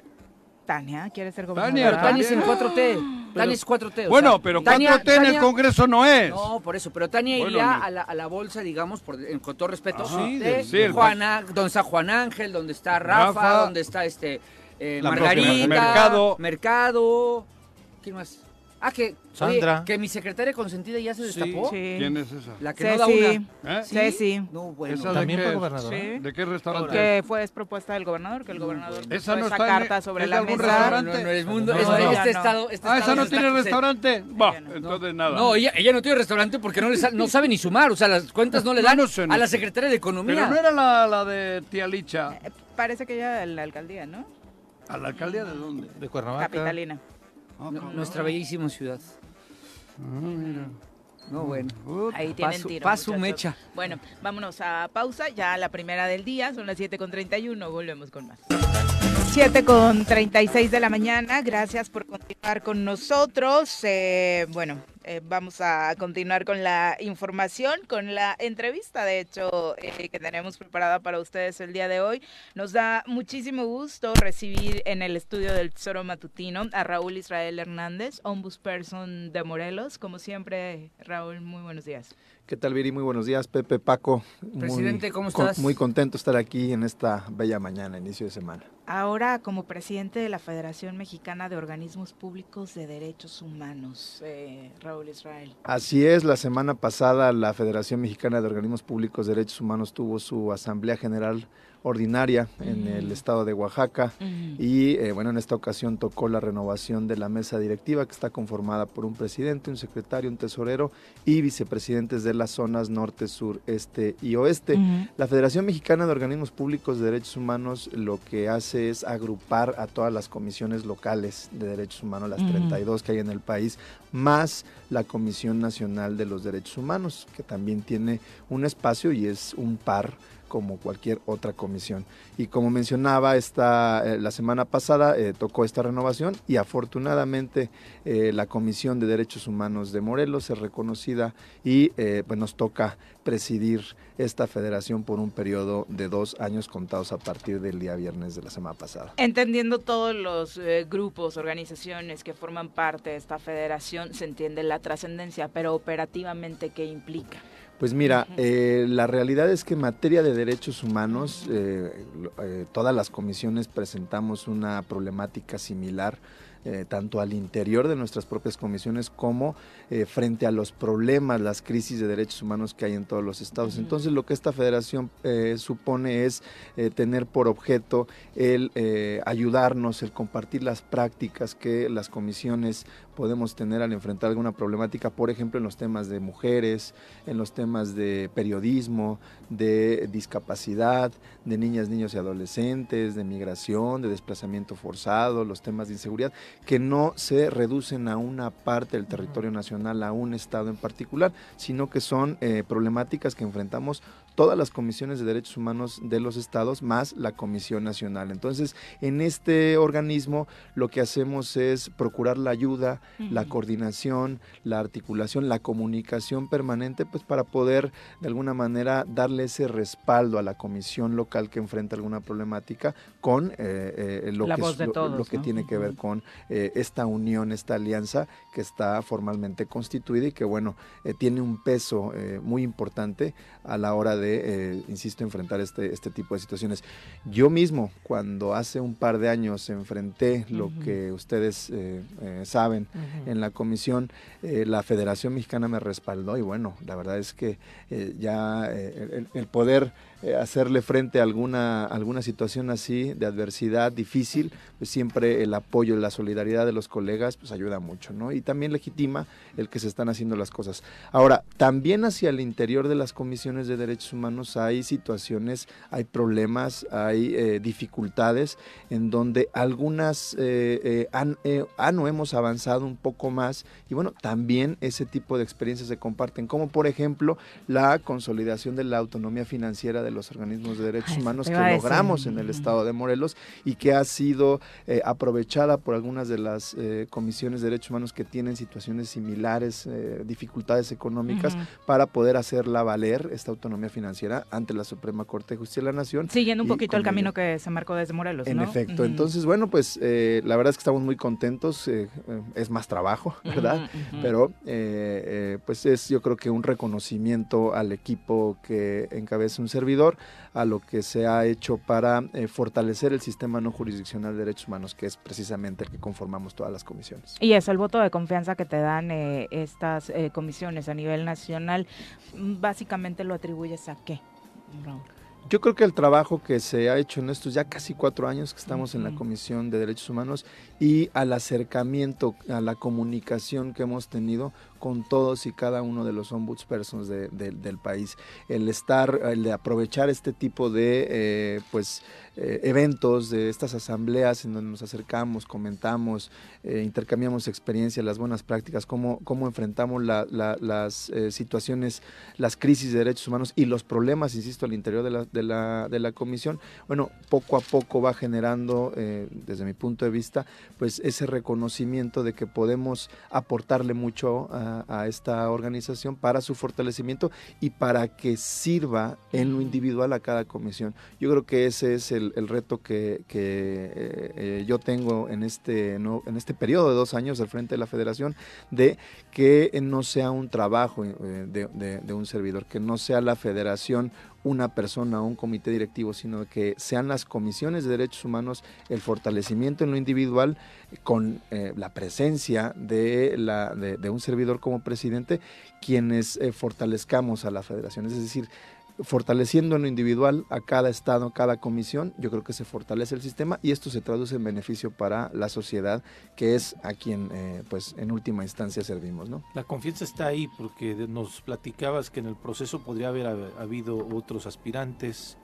Tania, ¿quiere ser Tania, gobernadora? Pero Tania es en También. 4T. Tania es 4T. o Bueno, sea, pero Tania- 4T en el Tania- Congreso no es. No, por eso, pero Tania Bueno, iría ni- a la, a la bolsa, digamos, por, en- con todo respeto, Ajá. de Sí, sí, el- Juana, donde está Juan Ángel, donde está Rafa, Rafa. donde está este eh, Margarita, Mercado. Mercado, ¿quién más? Ah, que oye, Sandra. que mi secretaria consentida ya se destapó. Sí. ¿Quién es esa? La que no da Ceci. una. ¿Eh? Ceci. No, bueno. Esa También qué fue gobernadora. Sí. ¿De qué restaurante? Que fue es propuesta del gobernador, que el gobernador Esa no esa está en- carta sobre ¿es de la algún mesa. restaurante? No, no, no, el mundo, No, es- no, este ya no. estado, este Ah, estado esa no tiene restaurante. Va, entonces nada. No, ella, ella no tiene restaurante porque no, le no sabe ni sumar, o sea, las cuentas no le dan no sé, no a la secretaria de Economía. Pero no era la, la de tía Licha. Eh, Parece que ya en la alcaldía, ¿no? ¿A la alcaldía de dónde? De Cuernavaca. Capitalina. Nuestra bellísima ciudad. Ah, mira. No, bueno. Ahí tienen Paso- tiro. paso mecha. Bueno, vámonos a pausa. Ya la primera del día, son las 7 con 31. Volvemos con más. 7 con 36 de la mañana. Gracias por continuar con nosotros. Eh, bueno, eh, vamos a continuar con la información, con la entrevista, de hecho, eh, que tenemos preparada para ustedes el día de hoy. Nos da muchísimo gusto recibir en el estudio del Tesoro Matutino a Raúl Israel Hernández, ombudsperson de Morelos. Como siempre, Raúl, muy buenos días. ¿Qué tal, Viri? Muy buenos días, Pepe, Paco. Muy- Presidente, ¿cómo con- estás? muy contento de estar aquí en esta bella mañana, inicio de semana. Ahora, como presidente de la Federación Mexicana de Organismos Públicos de Derechos Humanos, eh, Raúl Israel. Así es, la semana pasada la Federación Mexicana de Organismos Públicos de Derechos Humanos tuvo su Asamblea General Ordinaria en el estado de Oaxaca y eh, bueno, en esta ocasión tocó la renovación de la mesa directiva que está conformada por un presidente, un secretario, un tesorero y vicepresidentes de las zonas norte, sur, este y oeste. La Federación Mexicana de Organismos Públicos de Derechos Humanos lo que hace es agrupar a todas las comisiones locales de derechos humanos, las Ujú. 32 que hay en el país, más la Comisión Nacional de los Derechos Humanos, que también tiene un espacio y es un par como cualquier otra comisión. Y como mencionaba, esta, eh, la semana pasada eh, tocó esta renovación y afortunadamente eh, la Comisión de Derechos Humanos de Morelos es reconocida y pues nos toca presidir esta federación por un periodo de dos años contados a partir del día viernes de la semana pasada. Entendiendo todos los grupos, organizaciones que forman parte de esta federación, se entiende la trascendencia, pero operativamente, ¿qué implica? Pues mira, eh, la realidad es que en materia de derechos humanos, eh, eh, todas las comisiones presentamos una problemática similar. tanto al interior de nuestras propias comisiones como frente a los problemas, las crisis de derechos humanos que hay en todos los estados. Entonces lo que esta federación supone es tener por objeto el ayudarnos, el compartir las prácticas que las comisiones podemos tener al enfrentar alguna problemática, por ejemplo, en los temas de mujeres, en los temas de periodismo, de discapacidad, de niñas, niños y adolescentes, de migración, de desplazamiento forzado, los temas de inseguridad, que no se reducen a una parte del territorio nacional, a un estado en particular, sino que son eh, problemáticas que enfrentamos todas las comisiones de derechos humanos de los estados más la Comisión Nacional. Entonces, en este organismo lo que hacemos es procurar la ayuda, la coordinación, la articulación, la comunicación permanente, pues para poder de alguna manera darle ese respaldo a la comisión local que enfrenta alguna problemática con eh, eh, lo, La que, es- lo- todos, lo que ¿no? tiene que ver con eh, esta unión, esta alianza que está formalmente constituida y que bueno, tiene un peso muy importante a la hora de, eh, insisto, enfrentar este, este tipo de situaciones. Yo mismo, cuando hace un par de años enfrenté lo que ustedes eh, eh, saben en la comisión, la Federación Mexicana me respaldó y bueno, la verdad es que ya el, el poder eh, hacerle frente a alguna, alguna situación así de adversidad difícil, pues siempre el apoyo la solidaridad de los colegas pues ayuda mucho, ¿no? Y también legitima el que se están haciendo las cosas. Ahora, también hacia el interior de las comisiones de derechos humanos hay situaciones, hay problemas, hay eh, dificultades en donde algunas eh, han, han o hemos avanzado un poco más y bueno, también ese tipo de experiencias se comparten, como por ejemplo la consolidación de la autonomía financiera de los organismos de derechos Ay, eso humanos que decir. logramos en el estado de Morelos y que ha sido eh, aprovechada por algunas de las eh, comisiones de derechos humanos que tienen situaciones similares, eh, dificultades económicas, para poder hacerla valer esta autonomía financiera ante la Suprema Corte de Justicia de la Nación. Siguiendo un poquito el camino ello- que se marcó desde Morelos, en ¿no? efecto, entonces bueno, pues la verdad es que estamos muy contentos, es más trabajo, ¿verdad? Pero pues es yo creo que un reconocimiento al equipo que encabeza un servidor, a lo que se ha hecho para eh, fortalecer el sistema no jurisdiccional de derechos humanos, que es precisamente el que conformamos todas las comisiones. Y eso, el voto de confianza que te dan eh, estas eh, comisiones a nivel nacional, básicamente lo atribuyes a qué, Raúl? Yo creo que el trabajo que se ha hecho en estos ya casi cuatro años que estamos en la. Comisión de Derechos Humanos y al acercamiento, a la comunicación que hemos tenido con todos y cada uno de los ombudspersons de- de- del país. El estar, el de aprovechar este tipo de eh, pues eh, eventos, de estas asambleas en donde nos acercamos, comentamos, eh, intercambiamos experiencias, las buenas prácticas, cómo, cómo enfrentamos la- la- las situaciones, las crisis de derechos humanos y los problemas, insisto, al interior de la, de la, de la comisión, bueno, poco a poco va generando, desde mi punto de vista, pues ese reconocimiento de que podemos aportarle mucho a, a esta organización para su fortalecimiento y para que sirva en lo individual a cada comisión. Yo creo que ese es el, el reto que, que, eh, eh, yo tengo en este, no- en este periodo de dos años al frente de la federación, de que no sea un trabajo eh, de, de- de un servidor, que no sea la federación una persona o un comité directivo, sino que sean las comisiones de derechos humanos el fortalecimiento en lo individual con eh, la presencia de, la, de, un servidor como presidente, quienes eh, fortalezcamos a la federación. Es decir, fortaleciendo en lo individual a cada estado, cada comisión, yo creo que se fortalece el sistema y esto se traduce en beneficio para la sociedad, que es a quien, eh, pues, en última instancia servimos. La confianza está ahí porque nos platicabas que en el proceso podría haber hab- habido otros aspirantes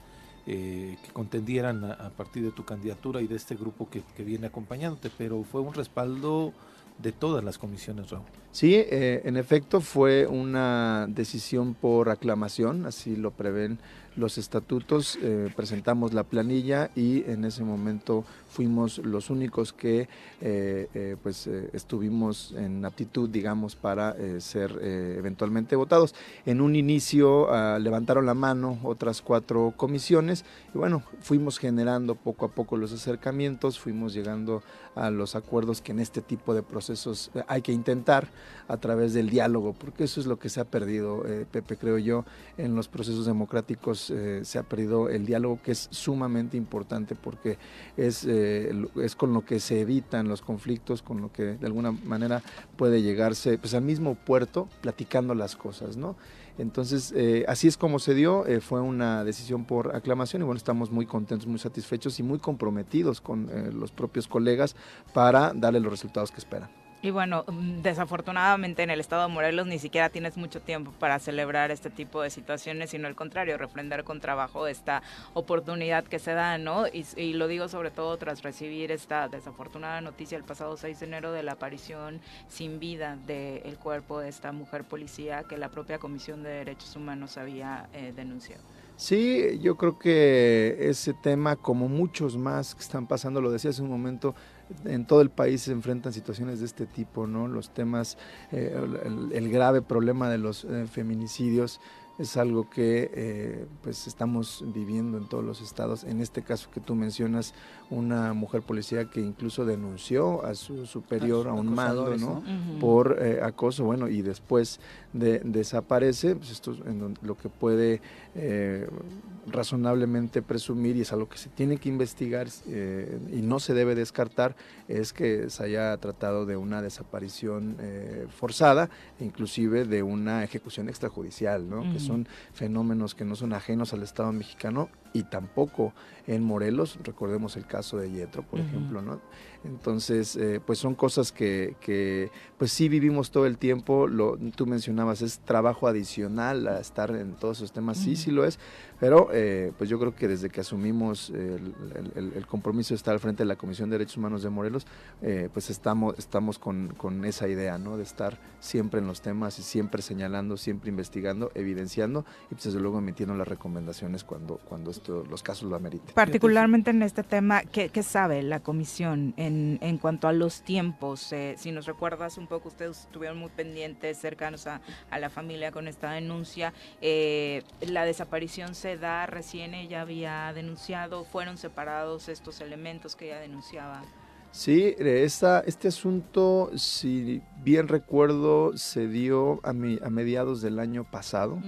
eh, que contendieran a, partir de tu candidatura y de este grupo que viene acompañándote, pero fue un respaldo de todas las comisiones, Raúl. Sí, eh, en efecto fue una decisión por aclamación, así lo prevén los estatutos, eh, presentamos la planilla y en ese momento fuimos los únicos que eh, eh, pues estuvimos en aptitud, digamos, para ser eventualmente votados. En un inicio ah, levantaron la mano otras cuatro comisiones y bueno, fuimos generando poco a poco los acercamientos, fuimos llegando a los acuerdos que en este tipo de procesos hay que intentar a través del diálogo, porque eso es lo que se ha perdido, Pepe, creo yo, en los procesos democráticos eh, se ha perdido el diálogo, que es sumamente importante porque es, eh, es con lo que se evitan los conflictos, con lo que de alguna manera puede llegarse pues, al mismo puerto platicando las cosas, ¿no? Entonces, eh, así es como se dio, fue una decisión por aclamación y bueno, estamos muy contentos, muy satisfechos y muy comprometidos con los propios colegas para darle los resultados que esperan. Y bueno, mm, desafortunadamente en el estado de Morelos ni siquiera tienes mucho tiempo para celebrar este tipo de situaciones, sino al contrario, refrendar con trabajo esta oportunidad que se da, ¿no? Y, lo digo sobre todo tras recibir esta desafortunada noticia el pasado 6 de enero de la aparición sin vida del cuerpo de esta mujer policía que la propia Comisión de Derechos Humanos había eh, denunciado. Sí, yo creo que ese tema, como muchos más que están pasando, lo decía hace un momento, en todo el país se enfrentan situaciones de este tipo, ¿no? Los temas, eh, el, grave problema de los eh, feminicidios es algo que eh, pues estamos viviendo en todos los estados. En este caso que tú mencionas, una mujer policía que incluso denunció a su superior, a, un mando, ¿no? por eh, acoso, bueno, y después de, desaparece, pues esto es en lo que puede eh, razonablemente presumir y es algo que se tiene que investigar eh, y no se debe descartar, es que se haya tratado de una desaparición forzada, inclusive de una ejecución extrajudicial, ¿no? Que son fenómenos que no son ajenos al Estado mexicano y tampoco en Morelos, recordemos el caso de Yetro, por ejemplo, ¿no? Entonces, eh, pues son cosas que, que, pues sí vivimos todo el tiempo, lo, tú mencionabas, es trabajo adicional a estar en todos esos temas, sí, sí lo es, pero eh, pues yo creo que desde que asumimos el, el- el- el compromiso de estar al frente de la Comisión de Derechos Humanos de Morelos, eh, pues estamos, estamos con, con esa idea, ¿no? De estar siempre en los temas y siempre señalando, siempre investigando, evidenciando y pues desde luego emitiendo las recomendaciones cuando, cuando esto, los casos lo ameriten. Particularmente en este tema, ¿qué, qué sabe la comisión en, en cuanto a los tiempos? Eh, si nos recuerdas un poco, ustedes estuvieron muy pendientes, cercanos a, a la familia con esta denuncia. Eh, la desaparición se da recién, ella había denunciado, fueron separados estos elementos que ella denunciaba. Sí, eh, esta, este asunto, si bien recuerdo, se dio a, mi- a mediados del año pasado,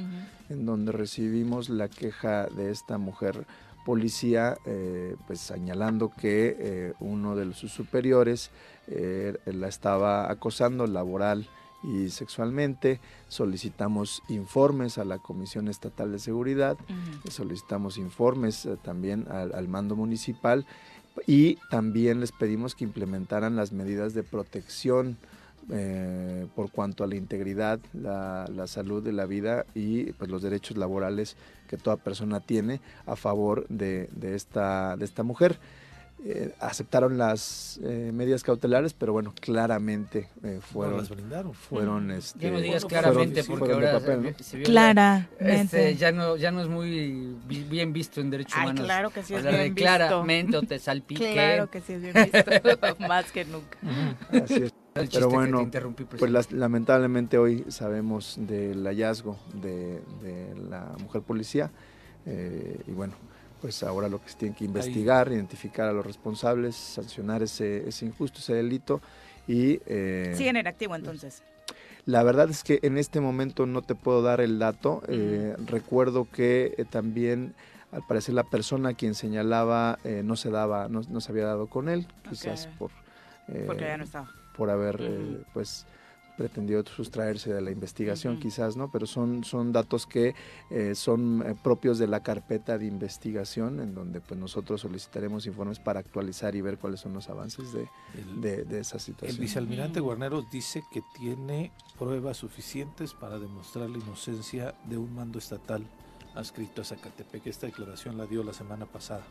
en donde recibimos la queja de esta mujer policía, eh, pues señalando que eh, uno de sus superiores eh, la estaba acosando laboral y sexualmente. Solicitamos informes a la Comisión Estatal de Seguridad, solicitamos informes también al, al mando municipal. Y también les pedimos que implementaran las medidas de protección eh, por cuanto a la integridad, la, la salud de la vida y pues, los derechos laborales que toda persona tiene a favor de, de esta, de esta mujer. Eh, aceptaron las eh, medidas cautelares, pero bueno, claramente eh, fueron, las brindaron. fueron, este, Ya no digas fueron- claramente porque fueron ahora papel, se- ¿no? se vio Claramente. Este, ya no ya no es muy bien visto en derechos Ay, humanos. claro que sí es de bien visto. claramente o te salpique. Claro que sí es bien visto, más que nunca. Así es. El Pero que bueno, te interrumpí, pues las- lamentablemente hoy sabemos del hallazgo de, de la mujer policía eh, y bueno, pues ahora lo que se tiene que investigar, identificar a los responsables, sancionar ese, ese injusto, ese delito y... eh, Siguen en activo entonces. la verdad es que en este momento no te puedo dar el dato. Eh, recuerdo que eh, también, al parecer, la persona a quien señalaba eh, no se daba, no, no se había dado con él, quizás por eh, Porque ya no estaba. Por haber, eh, pues pretendido sustraerse de la investigación quizás, ¿no? Pero son, son datos que eh, son eh, propios de la carpeta de investigación en donde pues nosotros solicitaremos informes para actualizar y ver cuáles son los avances de, de, de esa El situación. vicealmirante Guarneros dice que tiene pruebas suficientes para demostrar la inocencia de un mando estatal adscrito a Zacatepec. Esta declaración la dio la semana pasada.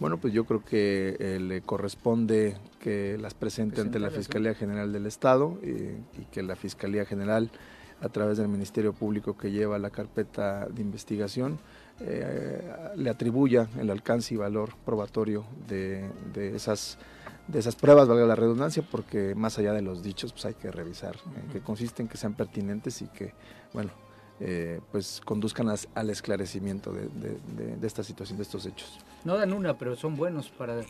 Bueno, pues yo creo que eh, le corresponde que las presente ante la. Fiscalía General del Estado eh, y que la Fiscalía General, a través del Ministerio Público que lleva la carpeta de investigación, eh, le atribuya el alcance y valor probatorio de, de esas de esas pruebas, valga la redundancia, porque más allá de los dichos, pues hay que revisar qué consisten, que sean pertinentes y que, bueno, eh, pues conduzcan as- al esclarecimiento de, de- de- de esta situación, de estos hechos. No dan una, pero son buenos para,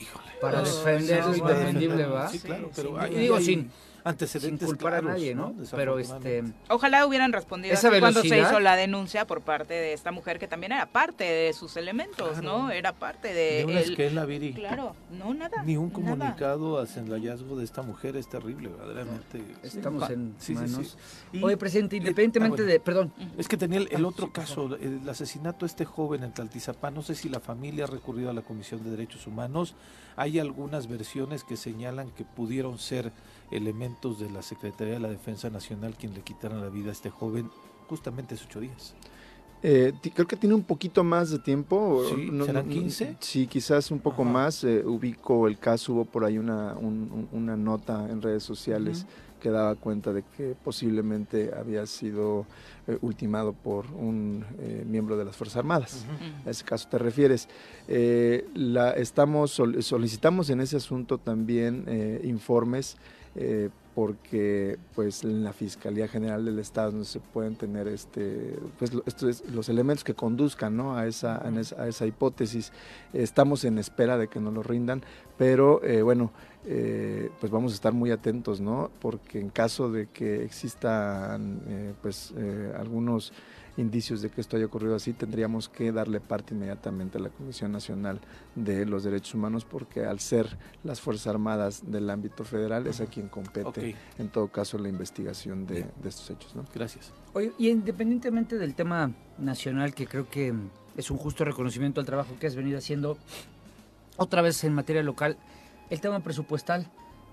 para defender lo indefendible, ¿va? sí, claro, pero hay- digo hay sin, sin antecedentes culpar claros, a nadie, ¿no? ¿no? Pero este Ojalá hubieran respondido Esa así cuando se hizo la denuncia por parte de esta mujer que también era parte de sus elementos, ¿no? Era parte de Ni una el- esquela, Viri. Claro, no nada. Ni un nada. comunicado hacia el hallazgo de esta mujer es terrible, verdaderamente. Estamos en Sí, sí, manos. sí. Oye, presidente, independientemente ah, bueno. de- perdón. Es que tenía el, el Ah, otro caso, el asesinato de este joven en Taltizapán. No sé si la familia ha recurrido a la Comisión de Derechos Humanos. Hay algunas versiones que señalan que pudieron ser elementos de la Secretaría de la Defensa Nacional quien le quitaran la vida a este joven justamente hace ocho días. Eh, creo que tiene un poquito más de tiempo. Sí, ¿serán 15? Sí, quizás un poco Ajá. más. eh, ubico el caso, hubo por ahí una, un- un- una nota en redes sociales que daba cuenta de que posiblemente había sido eh, ultimado por un eh, miembro de las Fuerzas Armadas. A ese caso te refieres. Eh, la, estamos sol- solicitamos en ese asunto también eh, informes eh, porque pues en la Fiscalía General del Estado no se pueden tener este pues esto es, los elementos que conduzcan ¿no? a esa a esa, a esa hipótesis estamos en espera de que nos lo rindan pero eh, bueno eh, pues vamos a estar muy atentos, ¿no? Porque en caso de que existan eh, pues algunos indicios de que esto haya ocurrido así, tendríamos que darle parte inmediatamente a la Comisión Nacional de los Derechos Humanos, porque al ser las Fuerzas Armadas del ámbito federal es a quien compete, en todo caso, la investigación de, de estos hechos, ¿no? Gracias. Oye, y independientemente del tema nacional, que creo que es un justo reconocimiento al trabajo que has venido haciendo, otra vez en materia local, el tema presupuestal.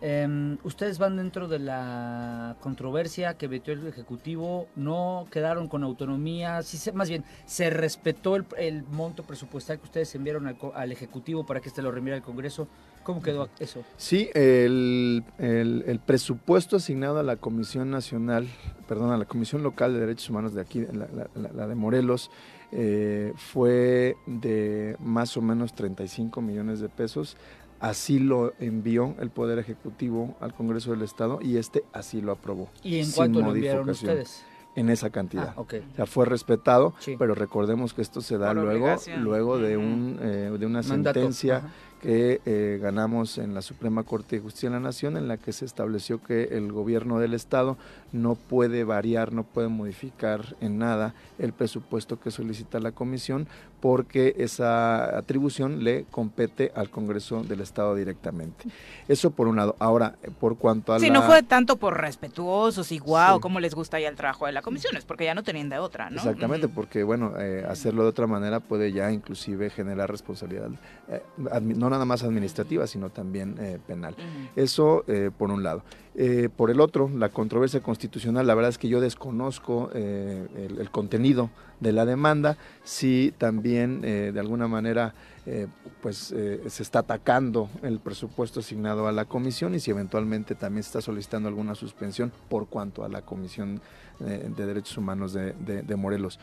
Em, ustedes van dentro de la controversia que metió el Ejecutivo, no quedaron con autonomía, sí se- más bien, se respetó el, el monto presupuestal que ustedes enviaron al, Ejecutivo para que este lo remira al Congreso. ¿Cómo quedó eso? Sí, el, el- el presupuesto asignado a la Comisión Nacional, perdón, a la Comisión Local de Derechos Humanos de aquí, la, la- la- la de Morelos, eh, fue de más o menos 35 millones de pesos. Así lo envió el Poder Ejecutivo al Congreso del Estado y este así lo aprobó. ¿Y en sin cuánto lo enviaron modificación. ustedes? En esa cantidad. Ah, ok. Ya fue respetado, Sí. pero recordemos que esto se da Por luego, obligación. luego de, un, eh, de una Mandato. sentencia Ajá. Que eh, ganamos en la Suprema Corte de Justicia de la Nación, en la que se estableció que el gobierno del Estado no puede variar, no puede modificar en nada el presupuesto que solicita la Comisión, porque esa atribución le compete al Congreso del Estado directamente. Eso por un lado. Ahora, por cuanto a Sí, la... no fue tanto por respetuosos y guau, Sí. cómo les gusta ya el trabajo de la comisión, es porque ya no tenían de otra, ¿no? Exactamente, porque bueno, eh, hacerlo de otra manera puede ya inclusive generar responsabilidad, eh, no nada más administrativa, sino también eh, penal. Eso eh, por un lado. Eh, por el otro, la controversia constitucional, la verdad es que yo desconozco el, el contenido de la demanda, si también de alguna manera pues se está atacando el presupuesto asignado a la comisión y si eventualmente también se está solicitando alguna suspensión por cuanto a la Comisión de Derechos Humanos de, de- de Morelos.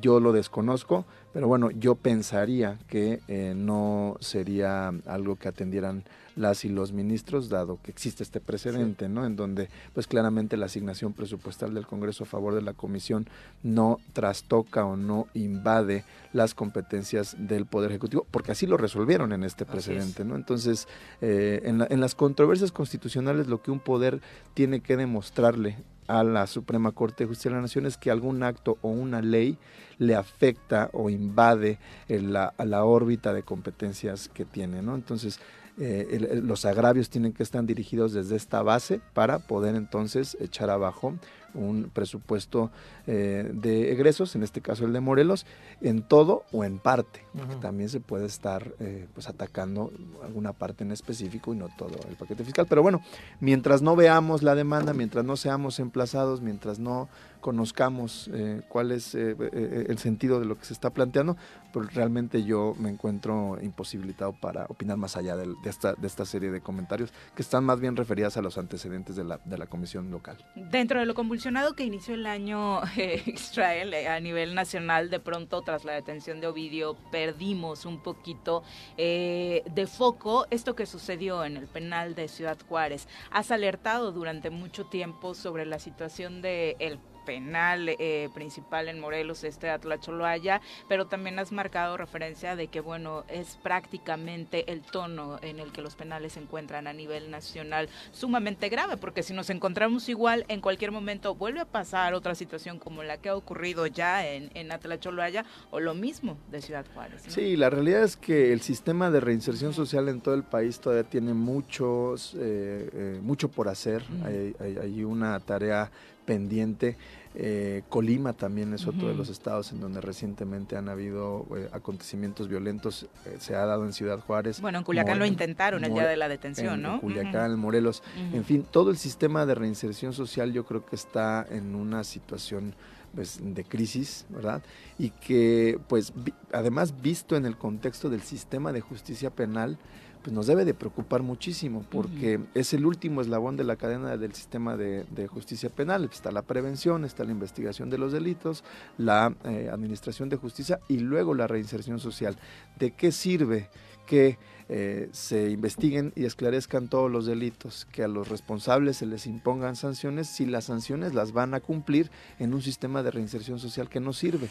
Yo lo desconozco, pero bueno, yo pensaría que eh, no sería algo que atendieran las y los ministros, dado que existe este precedente, ¿no? En donde, pues claramente la asignación presupuestal del Congreso a favor de la Comisión no trastoca o no invade las competencias del Poder Ejecutivo, porque así lo resolvieron en este precedente, ¿no? Entonces, eh, en, la- en las controversias constitucionales, lo que un poder tiene que demostrarle a la Suprema Corte de Justicia de la Nación es que algún acto o una ley le afecta o invade la, la órbita de competencias que tiene, ¿no? Entonces, eh, el- los agravios tienen que estar dirigidos desde esta base para poder entonces echar abajo un presupuesto eh, de egresos, en este caso el de Morelos, en todo o en parte, porque también se puede estar eh, pues atacando alguna parte en específico y no todo el paquete fiscal. Pero bueno, mientras no veamos la demanda, mientras no seamos emplazados, mientras no conozcamos eh, cuál es eh, eh, el sentido de lo que se está planteando, pues realmente yo me encuentro imposibilitado para opinar más allá del- de, esta, de esta serie de comentarios que están más bien referidas a los antecedentes de la, de la comisión local. Dentro de lo convulsionado que inició el año eh, Israel eh, a nivel nacional, de pronto tras la detención de Ovidio perdimos un poquito eh, de foco esto que sucedió en el penal de Ciudad Juárez. Has alertado durante mucho tiempo sobre la situación del el penal eh, principal en Morelos, este Atlacholoaya, pero también has marcado referencia de que, bueno, es prácticamente el tono en el que los penales se encuentran a nivel nacional sumamente grave, porque si nos encontramos igual, en cualquier momento vuelve a pasar otra situación como la que ha ocurrido ya en, en Atlacholoaya o lo mismo de Ciudad Juárez. ¿no? Sí, la realidad es que el sistema de reinserción social en todo el país todavía tiene muchos, eh, eh, mucho por hacer. Ujú. hay, hay- hay una tarea pendiente. Eh, Colima también es otro de los estados en donde recientemente han habido eh, acontecimientos violentos. eh, se ha dado en Ciudad Juárez. Bueno, en Culiacán lo More- intentaron el More- día de la detención, en, ¿no? en Culiacán, en Morelos. En fin, todo el sistema de reinserción social yo creo que está en una situación pues, de crisis, ¿verdad? Y que, pues, vi- además visto en el contexto del sistema de justicia penal, pues nos debe de preocupar muchísimo, porque es el último eslabón de la cadena del sistema de, de justicia penal. Está la prevención, está la investigación de los delitos, la eh, administración de justicia y luego la reinserción social. ¿De qué sirve que eh, se investiguen y esclarezcan todos los delitos, que a los responsables se les impongan sanciones si las sanciones las van a cumplir en un sistema de reinserción social que no sirve.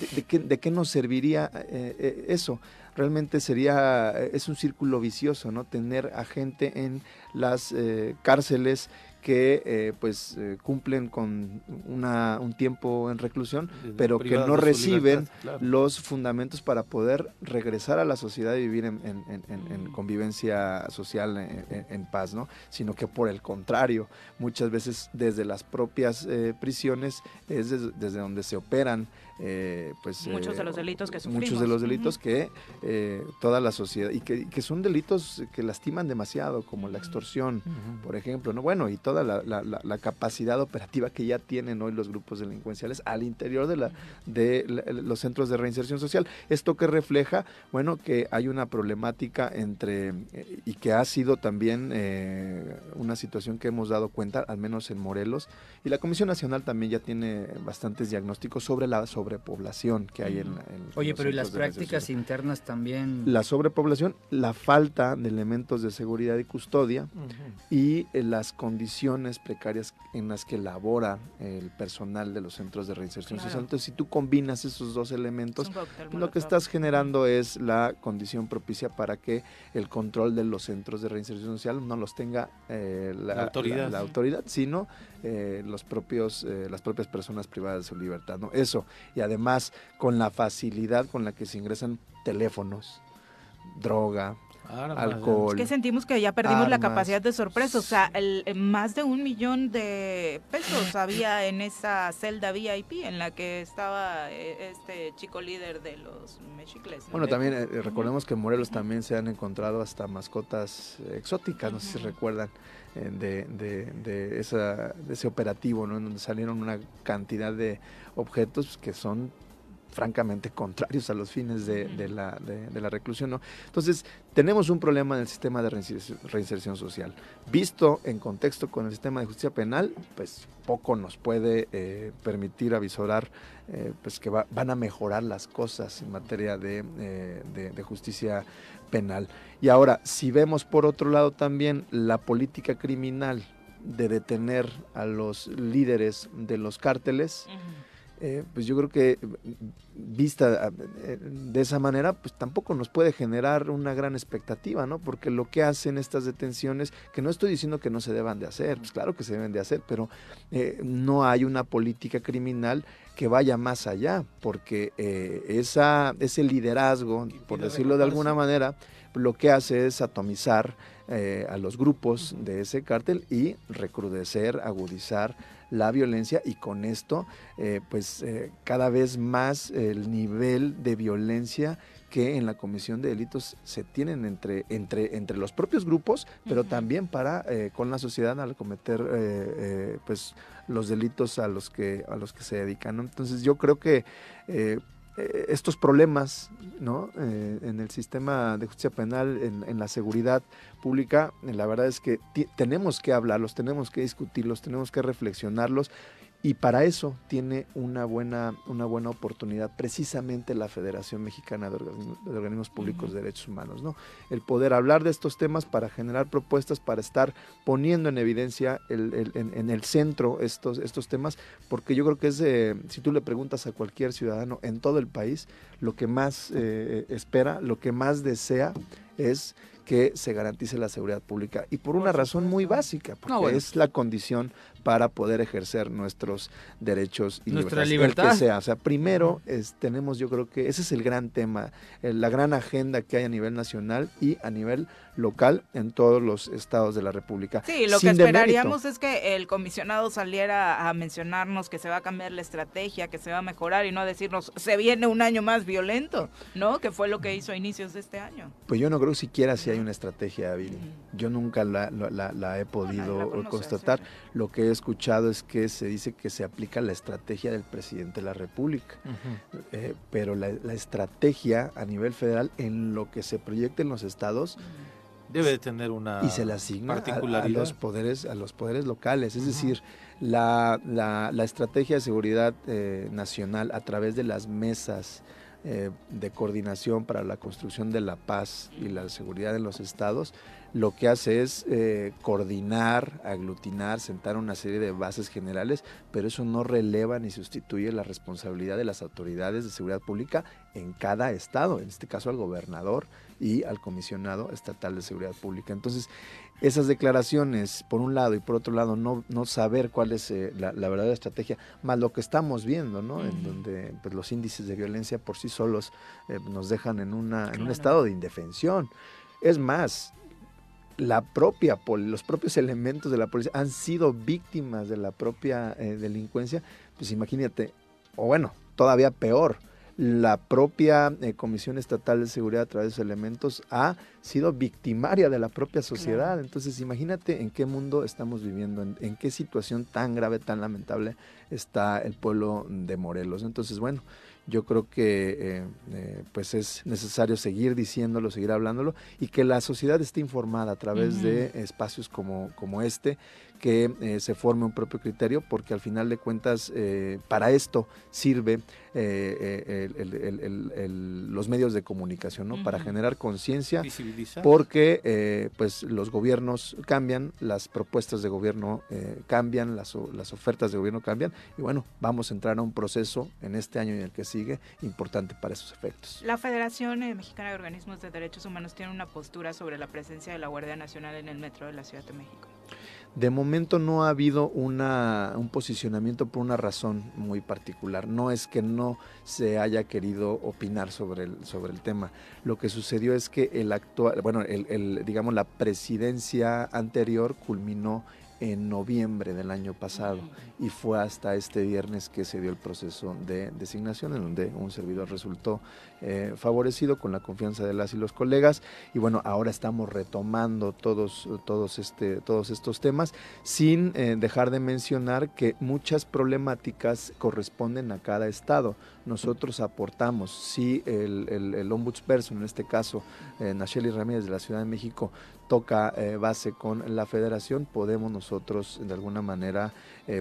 ¿De, de qué, de qué nos serviría eh, eso? Realmente sería, eh, es un círculo vicioso, ¿no? Tener a gente en las eh, cárceles que eh, pues eh, cumplen con una, un tiempo en reclusión, Desde pero que no reciben libertad, claro. los fundamentos para poder regresar a la sociedad y vivir en, en- en- en- en convivencia social en, paz, ¿no? Sino que por el contrario, muchas veces desde las propias eh, prisiones es des- desde donde se operan eh, pues Muchos eh, de los delitos que muchos de sufrimos. los delitos que eh, toda la sociedad y que, que son delitos que lastiman demasiado como la extorsión por ejemplo no bueno y toda la, la- la- la capacidad operativa que ya tienen hoy los grupos delincuenciales al interior de la de la- los centros de reinserción social. Esto que refleja bueno que hay una problemática entre eh, y que ha sido también eh, una situación que hemos dado cuenta al menos en Morelos y la Comisión Nacional también ya tiene bastantes diagnósticos sobre la sobrepoblación que hay en, en Oye, los pero ¿y las prácticas internas también? la sobrepoblación, la falta de elementos de seguridad y custodia y eh, las condiciones precarias en las que labora el personal de los centros de reinserción Claro. social. Entonces, si tú combinas esos dos Es elementos, cóctel lo que estás generando es la condición propicia para que el control de los centros de reinserción social no los tenga eh, la, La autoridad. la- la autoridad, sino eh, los propios, eh, las propias personas privadas de su libertad. ¿no? Eso, y además con la facilidad con la que se ingresan teléfonos, droga, alcohol. Es que sentimos que ya perdimos la capacidad de sorpresa. O sea, el, más de un millón de pesos había en esa celda VIP en la que estaba eh, este chico líder de los mexicles. ¿no? Bueno, también eh, recordemos que en Morelos también se han encontrado hasta mascotas exóticas, no sé si recuerdan, eh, de, de, de esa, de ese operativo, ¿no? En donde salieron una cantidad de objetos que son francamente contrarios a los fines de, de la, de, de la reclusión, ¿no? Entonces, tenemos un problema en el sistema de reinserción, reinserción social. Visto en contexto con el sistema de justicia penal, pues poco nos puede eh, permitir avisorar eh, pues que va- van a mejorar las cosas en materia de, eh, de- justicia penal. Y ahora, si vemos por otro lado también la política criminal de detener a los líderes de los cárteles. Eh, pues yo creo que eh, vista eh, de esa manera, pues tampoco nos puede generar una gran expectativa, ¿no? Porque lo que hacen estas detenciones, que no estoy diciendo que no se deban de hacer, pues claro que se deben de hacer, pero eh, no hay una política criminal que vaya más allá, porque eh, esa, ese liderazgo, por decirlo de alguna manera, lo que hace es atomizar eh, a los grupos de ese cártel y recrudecer, agudizar la violencia y con esto eh, pues eh, cada vez más el nivel de violencia que en la comisión de delitos se tienen entre, entre, entre los propios grupos, pero también para eh, con la sociedad al cometer eh, eh, pues los delitos a los que a los que se dedican. ¿no? Entonces yo creo que eh, estos problemas ¿no? Eh, en el sistema de justicia penal, en, en la seguridad pública, la verdad es que tenemos que hablarlos, tenemos que discutirlos, tenemos que reflexionarlos y para eso tiene una buena, una buena oportunidad precisamente la Federación Mexicana de, Organismos- de Organismos Públicos de Derechos Humanos, ¿no? El poder hablar de estos temas para generar propuestas, para estar poniendo en evidencia el- el- en, en el centro estos, estos temas, porque yo creo que es, eh, si tú le preguntas a cualquier ciudadano en todo el país, lo que más eh, espera, lo que más desea es que se garantice la seguridad pública y por, una razón muy básica, porque bueno. es la condición para poder ejercer nuestros derechos y Nuestra libertad. que sea. O sea, primero es, tenemos, yo creo que ese es el gran tema, eh, la gran agenda que hay a nivel nacional y a nivel local en todos los estados de la República. Sí, lo Sin que demérito. esperaríamos es que el comisionado saliera a mencionarnos que se va a cambiar la estrategia, que se va a mejorar y no a decirnos se viene un año más violento, ¿no? Que fue lo que hizo a inicios de este año. Pues yo no creo siquiera si hay una estrategia, Viri. Yo nunca la, la- la- la he podido no constatar. Lo que he escuchado es que se dice que se aplica la estrategia del presidente de la República. Eh, pero la, la estrategia a nivel federal en lo que se proyecta en los estados Debe de tener una y se le asigna a- los poderes a los poderes locales. Es decir la, la- la estrategia de seguridad eh, nacional a través de las mesas eh, de coordinación para la construcción de la paz y la seguridad en los estados, lo que hace es eh, coordinar, aglutinar, sentar una serie de bases generales, pero eso no releva ni sustituye la responsabilidad de las autoridades de seguridad pública en cada estado, en este caso al gobernador y al comisionado estatal de seguridad pública. Entonces, esas declaraciones, por un lado, y por otro lado, no, no saber cuál es eh, la, la verdadera estrategia, más lo que estamos viendo, ¿no? En donde pues, los índices de violencia por sí solos eh, nos dejan en, una, en un estado de indefensión. Es más, la propia, los propios elementos de la policía han sido víctimas de la propia eh, delincuencia, pues imagínate, o bueno, todavía peor, la propia eh, Comisión Estatal de Seguridad a través de sus elementos ha sido victimaria de la propia sociedad. Entonces imagínate en qué mundo estamos viviendo, en, en qué situación tan grave, tan lamentable está el pueblo de Morelos. Entonces, bueno, yo creo que eh, eh, pues es necesario seguir diciéndolo, seguir hablándolo y que la sociedad esté informada a través de espacios como, como este, que eh, se forme un propio criterio, porque al final de cuentas eh, para esto sirve eh, el- el- el- el- los medios de comunicación, ¿no? Para generar conciencia, porque eh, pues los gobiernos cambian, las propuestas de gobierno eh, cambian, las, o- las ofertas de gobierno cambian, y bueno, vamos a entrar a un proceso en este año y en el que sigue importante para esos efectos. La Federación Mexicana de Organismos de Derechos Humanos tiene una postura sobre la presencia de la Guardia Nacional en el metro de la Ciudad de México. De momento no ha habido una, un posicionamiento por una razón muy particular. No es que no se haya querido opinar sobre el, sobre el tema. Lo que sucedió es que el actual, bueno, el, el, digamos la presidencia anterior culminó en noviembre del año pasado y fue hasta este viernes que se dio el proceso de designación en donde un servidor resultó eh, favorecido con la confianza de las y los colegas. Y bueno ahora estamos retomando todos todos este todos estos temas sin eh, dejar de mencionar que muchas problemáticas corresponden a cada estado. Nosotros aportamos si el, el, el ombudsperson en este caso eh, Nacheli Ramírez de la Ciudad de México toca eh, base con la federación, podemos nosotros de alguna manera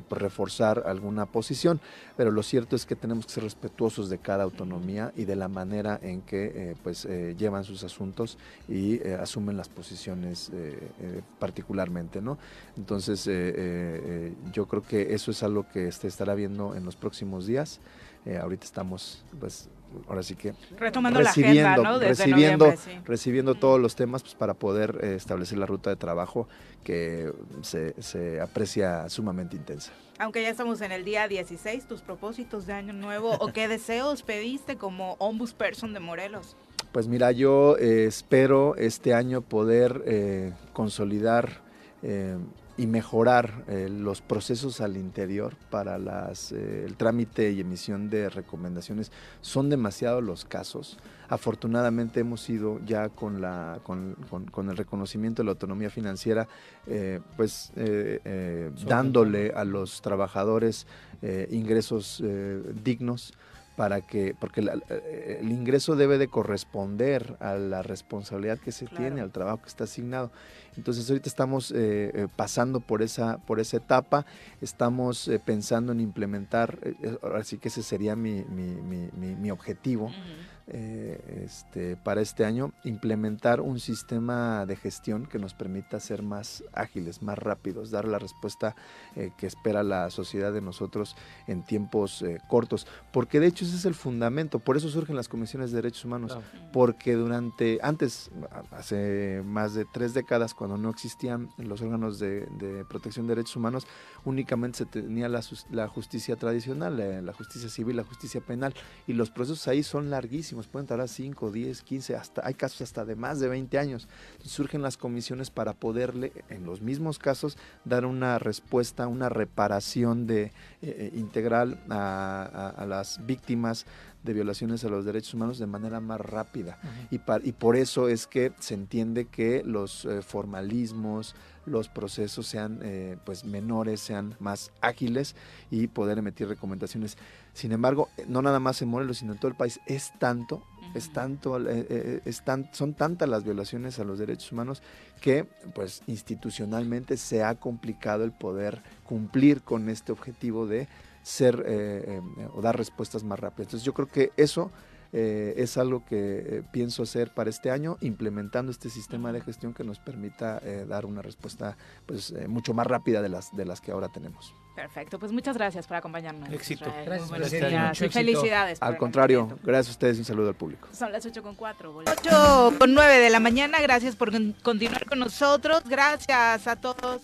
reforzar alguna posición, pero lo cierto es que tenemos que ser respetuosos de cada autonomía y de la manera en que eh, pues eh, llevan sus asuntos y eh, asumen las posiciones particularmente, ¿no? Entonces yo creo que eso es algo que se estará viendo en los próximos días. Ahorita estamos, pues, ahora sí que Retomando la agenda, ¿no? Desde recibiendo, sí. recibiendo todos los temas pues, para poder establecer la ruta de trabajo que se, se aprecia sumamente intensa. Aunque ya estamos en el día 16, tus propósitos de año nuevo o qué deseos pediste como ombudsperson de Morelos. Pues mira, yo eh, espero este año poder eh, consolidar eh, y mejorar eh, los procesos al interior para las, eh, el trámite y emisión de recomendaciones. Son demasiados los casos. Afortunadamente hemos ido ya con, la, con, con- con el reconocimiento de la autonomía financiera, eh, pues dándole a los trabajadores ingresos dignos para que, porque la- eh, el ingreso debe de corresponder a la responsabilidad que se Claro. tiene, al trabajo que está asignado. Entonces ahorita estamos eh, eh, pasando por esa, por esa etapa, estamos eh, pensando en implementar, eh, eh, ahora sí que ese sería mi, mi- mi- mi- mi objetivo eh, este, para este año, implementar un sistema de gestión que nos permita ser más ágiles, más rápidos, dar la respuesta eh, que espera la sociedad de nosotros en tiempos eh, cortos, porque de hecho ese es el fundamento, por eso surgen las comisiones de derechos humanos, Claro. porque durante, antes, hace más de tres décadas, cuando no existían los órganos de, de protección de derechos humanos, únicamente se tenía la, la justicia tradicional, eh, la justicia civil, la justicia penal, y los procesos ahí son larguísimos, pueden tardar 5, 10, 15, hasta, hay casos hasta de más de 20 años. Entonces surgen las comisiones para poderle, en los mismos casos, dar una respuesta, una reparación de, eh, eh, integral a, a- a las víctimas de violaciones a los derechos humanos de manera más rápida. y, pa- y por eso es que se entiende que los eh, formalismos, los procesos sean eh, pues menores, sean más ágiles y poder emitir recomendaciones. Sin embargo, eh, no nada más en Morelos, sino en todo el país, es tanto, es tanto, eh, eh, es tan- son tantas las violaciones a los derechos humanos que pues institucionalmente se ha complicado el poder cumplir con este objetivo de ser eh, o dar respuestas más rápidas. Entonces yo creo que eso eh, es algo que eh, pienso hacer para este año, implementando este sistema de gestión que nos permita eh, dar una respuesta pues eh, mucho más rápida de las, de las que ahora tenemos. Perfecto, pues muchas gracias por acompañarnos. Éxito. Israel. Gracias Muy este año. días. Mucho y éxito. Felicidades. Al contrario, gracias a ustedes y un saludo al público. Son las 8 con 4. 8 con 9 de la mañana. Gracias por con- continuar con nosotros. Gracias a todos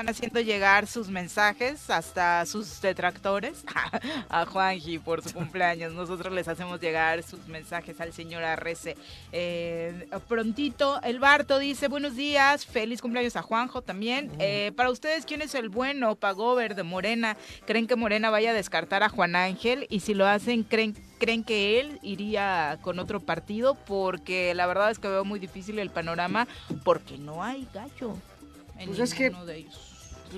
están haciendo llegar sus mensajes hasta sus detractores. a Juanji por su cumpleaños. Nosotros les hacemos llegar sus mensajes al señor Arrece. Eh, prontito, el Barto dice: Buenos días, feliz cumpleaños a Juanjo también. Eh, para ustedes, ¿quién es el bueno Pagover de Morena? ¿Creen que Morena vaya a descartar a Juan Ángel? Y si lo hacen, ¿creen, ¿creen que él iría con otro partido? Porque la verdad es que veo muy difícil el panorama porque no hay gallo en Pues es que- de ellos,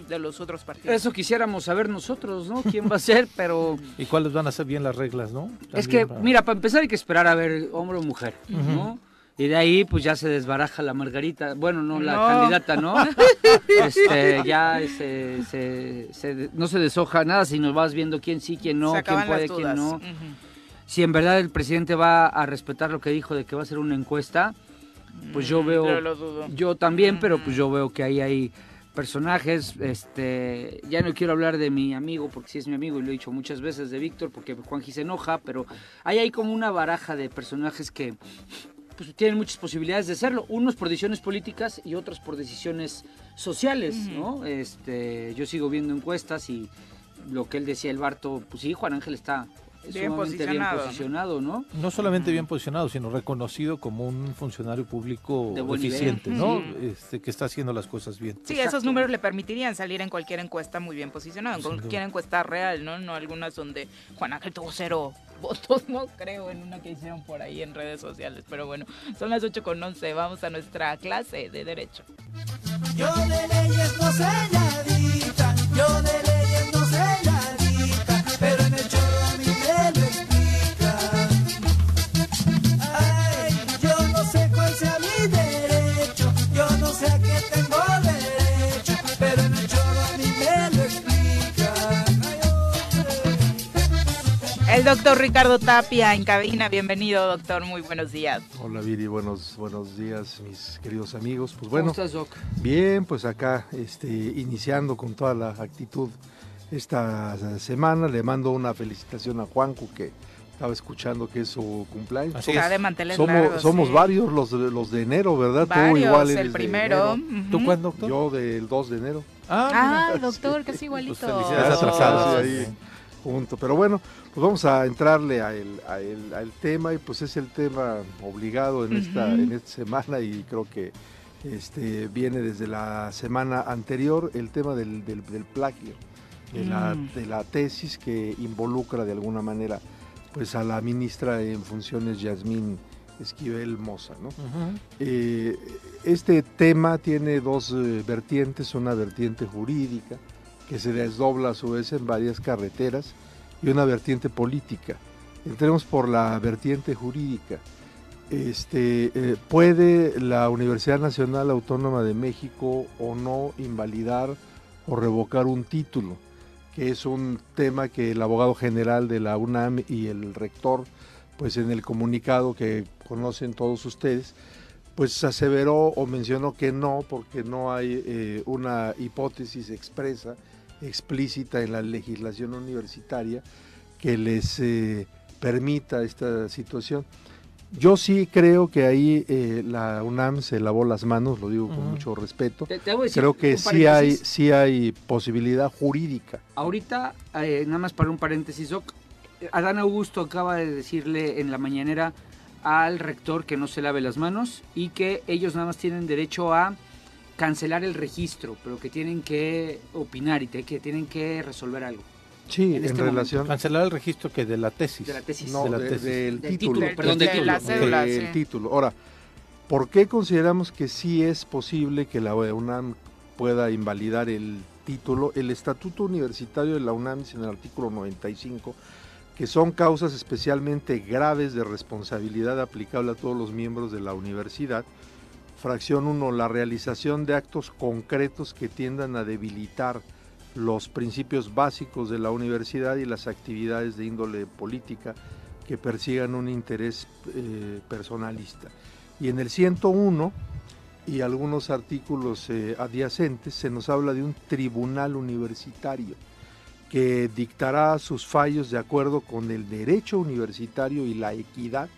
de los otros partidos. Eso quisiéramos saber nosotros, ¿no? ¿Quién va a ser? Pero ¿Y cuáles van a ser bien las reglas, no? es que, para- mira, para empezar hay que esperar a ver hombre o mujer, ¿no? Y de ahí pues ya se desbaraja la Margarita, bueno, no, la No. candidata, ¿no? Este, ya se, se- se- no se deshoja nada, sino vas viendo quién sí, quién no, quién puede, quién no. Si en verdad el presidente va a respetar lo que dijo de que va a hacer una encuesta, pues yo Mm, veo... yo lo dudo. Yo también, pero pues yo veo que ahí hay personajes, este, ya no quiero hablar de mi amigo, porque sí es mi amigo y lo he dicho muchas veces de Víctor, porque Juanji se enoja, pero ahí hay como una baraja de personajes que pues, tienen muchas posibilidades de serlo, unos por decisiones políticas y otros por decisiones sociales, ¿no? Este, yo sigo viendo encuestas y lo que él decía el Barto, pues sí, Juan Ángel está Bien posicionado, ¿no? ¿no? Solamente bien posicionado, sino reconocido como un funcionario público De buen nivel. eficiente, ¿no? Este, que está haciendo las cosas bien. Sí, Exacto. esos números le permitirían salir en cualquier encuesta muy bien posicionado, en cualquier encuesta real, ¿no? No algunas donde Juan Ángel tuvo cero votos, no creo, en una que hicieron por ahí en redes sociales. Pero bueno, son las 8 con 11, vamos a nuestra clase de Derecho. Yo de leyes no sé El doctor Ricardo Tapia en cabina, bienvenido doctor, muy buenos días. Hola Viri, buenos, buenos días mis queridos amigos. Pues ¿Cómo bueno, estás, Doc? bien, pues acá este, iniciando con toda la actitud esta semana. Le mando una felicitación a Juanco que estaba escuchando que es su cumpleaños. Así es. de manteles somos largos, somos sí. varios los de, los de enero, ¿verdad? Tú Varios, igual eres el de primero. ¿Tú cuándo, doctor? Yo del 2 de enero. Ah, Ah, doctor, casi igualito. Pues felicidades atrasadas. sí, ahí junto. Pero bueno, pues vamos a entrarle a el, a el- al tema y pues es el tema obligado en esta, en esta semana y creo que este viene desde la semana anterior el tema del, del- del plagio, de, la, Mm. de la tesis que involucra de alguna manera pues a la ministra en funciones Yasmín Esquivel Moza, ¿no? Eh, este tema tiene dos eh, vertientes, una vertiente jurídica que se desdobla a su vez en varias carreteras y una vertiente política. Entremos por la vertiente jurídica. Este, eh, ¿Puede la Universidad Nacional Autónoma de México o no invalidar o revocar un título? Que es un tema que el abogado general de la UNAM y el rector, pues en el comunicado que conocen todos ustedes, pues aseveró o mencionó que no, porque no hay eh, una hipótesis expresa, explícita en la legislación universitaria que les eh, permita esta situación. Yo sí creo que ahí eh, la UNAM se lavó las manos, lo digo con mucho respeto. Te- te Creo que sí hay, sí hay posibilidad jurídica. Ahorita, eh, nada más para un paréntesis, Doc, Adán Augusto acaba de decirle en la mañanera al rector que no se lave las manos y que ellos nada más tienen derecho a cancelar el registro, pero que tienen que opinar y te- que tienen que resolver algo Sí, En en, este relación Cancelar el registro que de la tesis. de la tesis. no, de la de- tesis. del Del título, título, perdón, del de título. la cédula, del sí. título. Ahora, ¿por qué consideramos que sí es posible que la UNAM pueda invalidar el título? El estatuto universitario de la UNAM dice en el artículo 95 que son causas especialmente graves de responsabilidad aplicable a todos los miembros de la universidad. Fracción 1, la realización de actos concretos que tiendan a debilitar los principios básicos de la universidad y las actividades de índole política, que persigan un interés eh, personalista. Y en el 101 y algunos artículos eh, adyacentes se nos habla de un tribunal universitario que dictará sus fallos de acuerdo con el derecho universitario y la equidad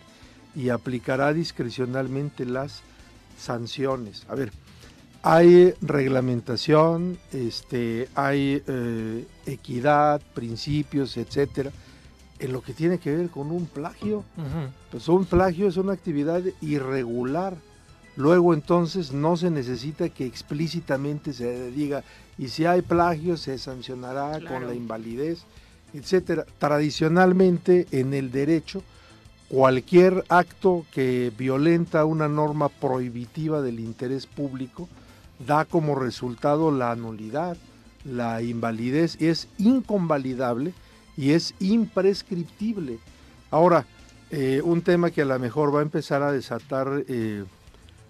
y aplicará discrecionalmente las sanciones. A ver, hay reglamentación, este, hay eh, equidad, principios, etcétera, en lo que tiene que ver con un plagio. Pues un plagio es una actividad irregular. Luego entonces no se necesita que explícitamente se diga, y si hay plagio se sancionará con la invalidez, etcétera. Tradicionalmente en el derecho, cualquier acto que violenta una norma prohibitiva del interés público da como resultado la nulidad, la invalidez, es inconvalidable y es imprescriptible. Ahora, eh, un tema que a lo mejor va a empezar a desatar eh,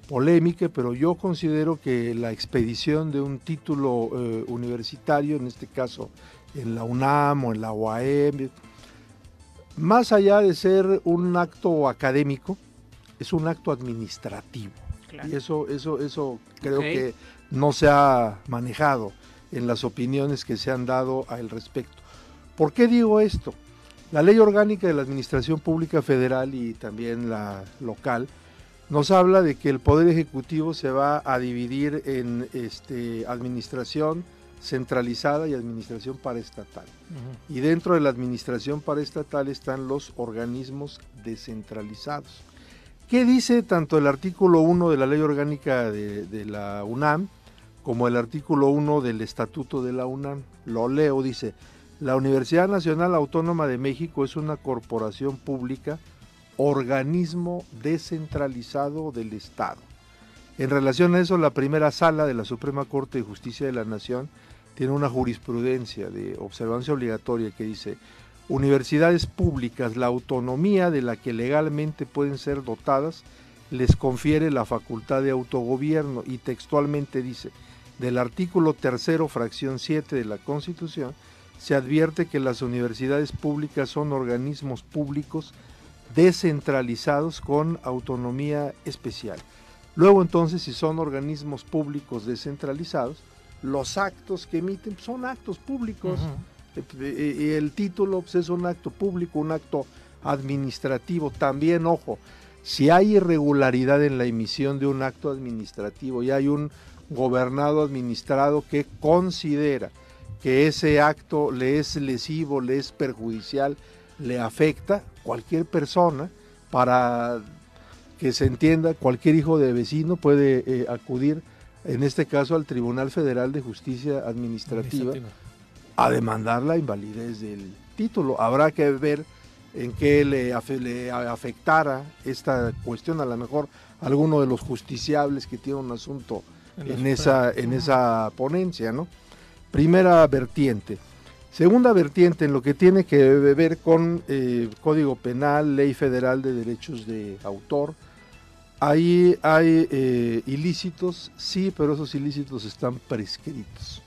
polémica, pero yo considero que la expedición de un título eh, universitario, en este caso en la UNAM o en la UAM, más allá de ser un acto académico, es un acto administrativo. Claro. Y eso, eso, eso creo que no se ha manejado en las opiniones que se han dado al respecto. ¿Por qué digo esto? La ley orgánica de la Administración Pública Federal y también la local nos habla de que el Poder Ejecutivo se va a dividir en este, administración centralizada y administración paraestatal. Y dentro de la administración paraestatal están los organismos descentralizados. ¿Qué dice tanto el artículo 1 de la ley orgánica de, de la UNAM como el artículo 1 del estatuto de la UNAM? Lo leo, dice, la Universidad Nacional Autónoma de México es una corporación pública, organismo descentralizado del Estado. En relación a eso, la primera sala de la Suprema Corte de Justicia de la Nación tiene una jurisprudencia de observancia obligatoria que dice, universidades públicas, la autonomía de la que legalmente pueden ser dotadas, les confiere la facultad de autogobierno y textualmente dice, del artículo tercero, fracción 7 de la Constitución, se advierte que las universidades públicas son organismos públicos descentralizados con autonomía especial. Luego entonces, si son organismos públicos descentralizados, los actos que emiten son actos públicos. Eh, Y el título pues, es un acto público, un acto administrativo. También, ojo, si hay irregularidad en la emisión de un acto administrativo y hay un gobernado administrado que considera que ese acto le es lesivo, le es perjudicial, le afecta, cualquier persona, para que se entienda, cualquier hijo de vecino puede eh, acudir, en este caso, al Tribunal Federal de Justicia Administrativa a demandar la invalidez del título. Habrá que ver en qué le, afe- le afectara esta cuestión, a lo mejor alguno de los justiciables que tiene un asunto En esa, en esa ponencia, ¿no? Primera vertiente. Segunda vertiente, en lo que tiene que ver con eh, Código Penal, Ley Federal de Derechos de Autor. Ahí hay eh, ilícitos, sí, pero esos ilícitos están prescritos.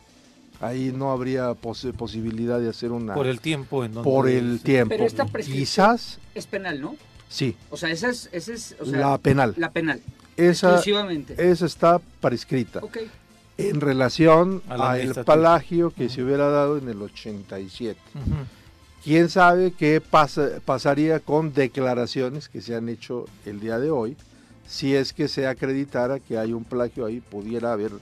Ahí no habría pos- posibilidad de hacer una... Por el tiempo en donde... por el sí. tiempo. Pero esta prescripción Quizás, es penal, ¿no? sí, O sea, esa es, esa es o sea, la penal. la penal. Esa, exclusivamente. esa está prescrita. Ok. En relación al plagio que se hubiera dado en el 87. Ujú. ¿Quién sabe qué pasa- pasaría con declaraciones que se han hecho el día de hoy? Si es que se acreditara que hay un plagio ahí, pudiera haber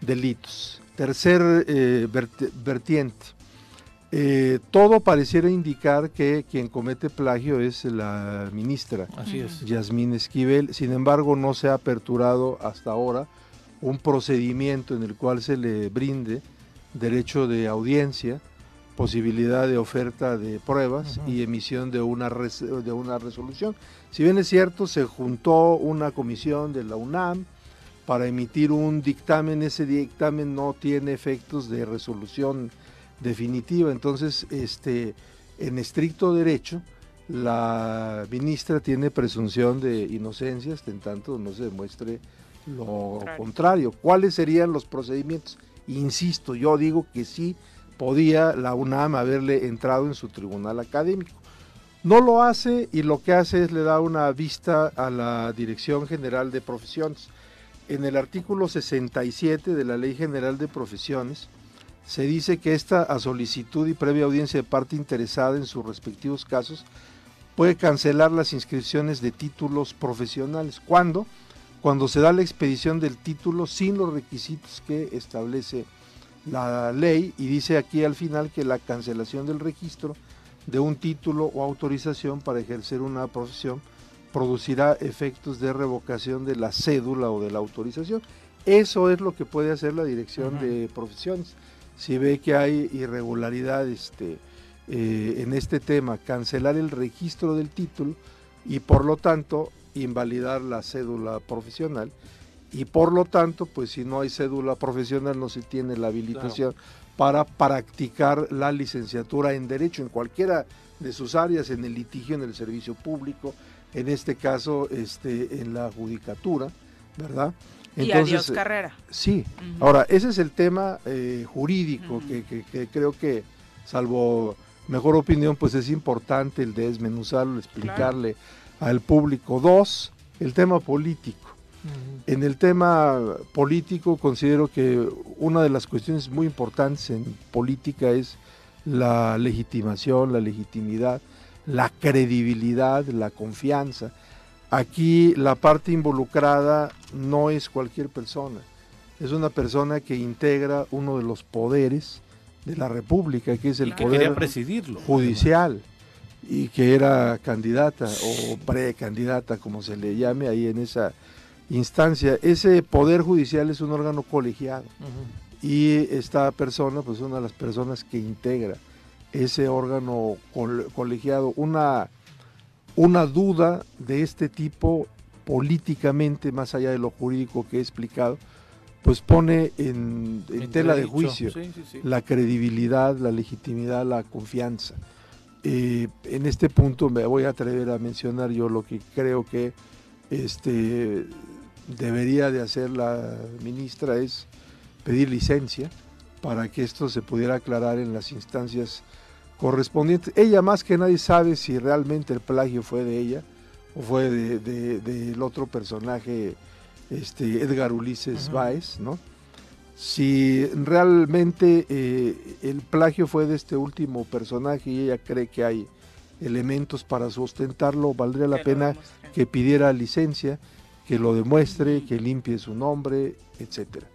delitos. Tercer eh, vert- vertiente. Eh, todo pareciera indicar que quien comete plagio es la ministra Así es. Yasmín Esquivel. Sin embargo, no se ha aperturado hasta ahora un procedimiento en el cual se le brinde derecho de audiencia, posibilidad de oferta de pruebas y emisión de una, res- de una resolución. Si bien es cierto, se juntó una comisión de la UNAM para emitir un dictamen, ese dictamen no tiene efectos de resolución definitiva, entonces este en estricto derecho la ministra tiene presunción de inocencia hasta en tanto no se demuestre lo Contrario. contrario. ¿Cuáles serían los procedimientos? Insisto, yo digo que sí podía la UNAM haberle entrado en su tribunal académico. No lo hace y lo que hace es le da una vista a la Dirección General de Profesiones. En el artículo 67 de la Ley General de Profesiones se dice que esta a solicitud y previa audiencia de parte interesada en sus respectivos casos puede cancelar las inscripciones de títulos profesionales. ¿Cuándo? Cuando se da la expedición del título sin los requisitos que establece la ley y dice aquí al final que la cancelación del registro de un título o autorización para ejercer una profesión producirá efectos de revocación de la cédula o de la autorización. Eso es lo que puede hacer la dirección de profesiones. Si ve que hay irregularidad este, eh, en este tema, cancelar el registro del título y por lo tanto invalidar la cédula profesional y por lo tanto, pues si no hay cédula profesional no se tiene la habilitación para practicar la licenciatura en derecho en cualquiera de sus áreas, en el litigio, en el servicio público, en este caso este en la judicatura, ¿verdad? y adiós carrera. Sí, ahora ese es el tema eh, jurídico que, que- que creo que, salvo mejor opinión, pues es importante el desmenuzarlo, explicarle al público. Dos, el tema político. En el tema político considero que una de las cuestiones muy importantes en política es la legitimación, la legitimidad, la credibilidad, la confianza. Aquí la parte involucrada no es cualquier persona, es una persona que integra uno de los poderes de la República, que es el que poder presidirlo, judicial y que era candidata o precandidata, como se le llame ahí en esa instancia. Ese poder judicial es un órgano colegiado y esta persona, pues una de las personas que integra ese órgano col- colegiado, una, una duda de este tipo políticamente, más allá de lo jurídico que he explicado, pues pone en, en tela de juicio Sí, sí, sí. la credibilidad, la legitimidad, la confianza. Eh, en este punto me voy a atrever a mencionar yo lo que creo que este, debería de hacer la ministra es pedir licencia para que esto se pudiera aclarar en las instancias correspondientes. Ella más que nadie sabe si realmente el plagio fue de ella o fue de- de- del otro personaje, este, Edgar Ulises Báez, ¿no? Si realmente eh, el plagio fue de este último personaje y ella cree que hay elementos para sustentarlo, valdría la pena que pidiera licencia, que lo demuestre, que limpie su nombre, etcétera.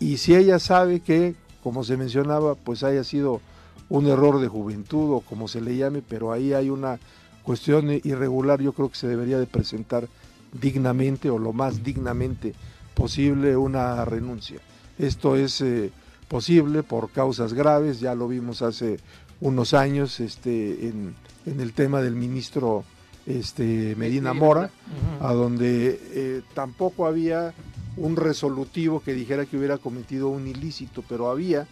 Y si ella sabe que, como se mencionaba, pues haya sido un error de juventud o como se le llame, pero ahí hay una cuestión irregular, yo creo que se debería de presentar dignamente o lo más dignamente posible una renuncia. Esto es eh, posible por causas graves, ya lo vimos hace unos años este, en el tema del ministro este, Medina Mora, a donde eh, tampoco había un resolutivo que dijera que hubiera cometido un ilícito, pero había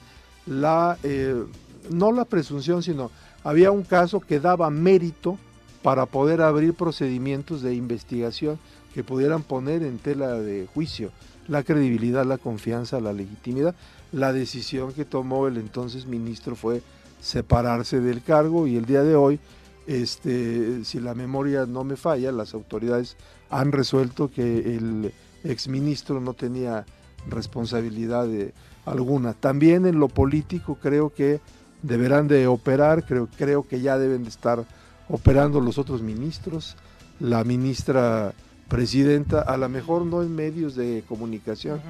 la, eh, no la presunción, sino había un caso que daba mérito para poder abrir procedimientos de investigación que pudieran poner en tela de juicio la credibilidad, la confianza, la legitimidad. La decisión que tomó el entonces ministro fue separarse del cargo y el día de hoy, este, si la memoria no me falla, las autoridades han resuelto que el exministro no tenía responsabilidad de- alguna. También en lo político creo que deberán de operar, creo, creo que ya deben de estar operando los otros ministros, la ministra presidenta, a lo mejor no en medios de comunicación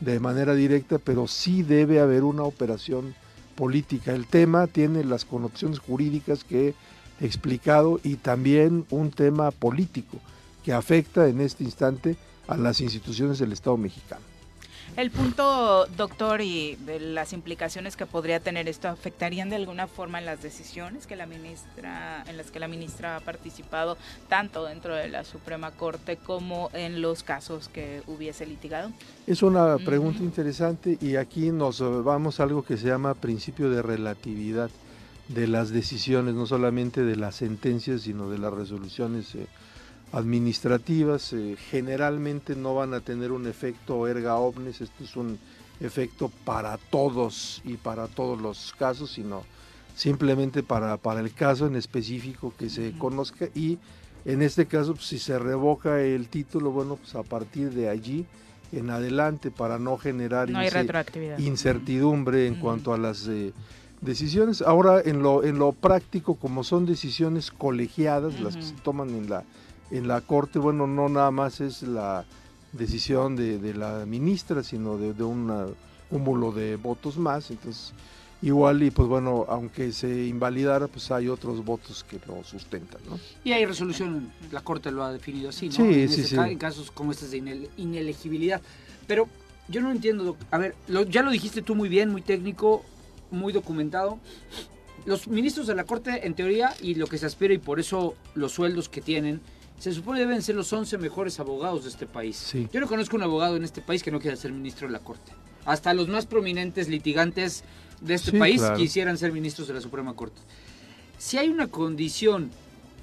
de manera directa, pero sí debe haber una operación política. El tema tiene las connotaciones jurídicas que explicado y también un tema político que afecta en este instante a las instituciones del Estado mexicano. El punto, doctor, y de las implicaciones que podría tener esto, ¿afectarían de alguna forma en las decisiones que la ministra, en las que la ministra ha participado, tanto dentro de la Suprema Corte como en los casos que hubiese litigado? Es una pregunta interesante y aquí nos eh, vamos a algo que se llama principio de relatividad de las decisiones, no solamente de las sentencias, sino de las resoluciones eh, administrativas. eh, generalmente no van a tener un efecto erga omnes, esto es un efecto para todos y para todos los casos, sino simplemente para, para el caso en específico que se conozca y en este caso pues, si se revoca el título, bueno, pues a partir de allí en adelante para no generar No incertidumbre en cuanto a las eh, decisiones. Ahora en lo en lo práctico como son decisiones colegiadas las que se toman en la en la corte, bueno, no nada más es la decisión de, de la ministra, sino de, de un cúmulo de votos más, entonces igual y pues bueno, aunque se invalidara, pues hay otros votos que lo sustentan, ¿no? Y hay resolución, la Corte lo ha definido así, ¿no? Sí, en, sí, sí. ca- en casos como estos de inel- inelegibilidad. Pero yo no entiendo, a ver, lo- ya lo dijiste tú muy bien, muy técnico, muy documentado. Los ministros de la Corte, en teoría, y lo que se aspira, y por eso los sueldos que tienen, se supone deben ser los 11 mejores abogados de este país. Sí. Yo no conozco un abogado en este país que no quiera ser ministro de la Corte. Hasta los más prominentes litigantes de este Sí, país claro. quisieran ser ministros de la Suprema Corte. Si hay una condición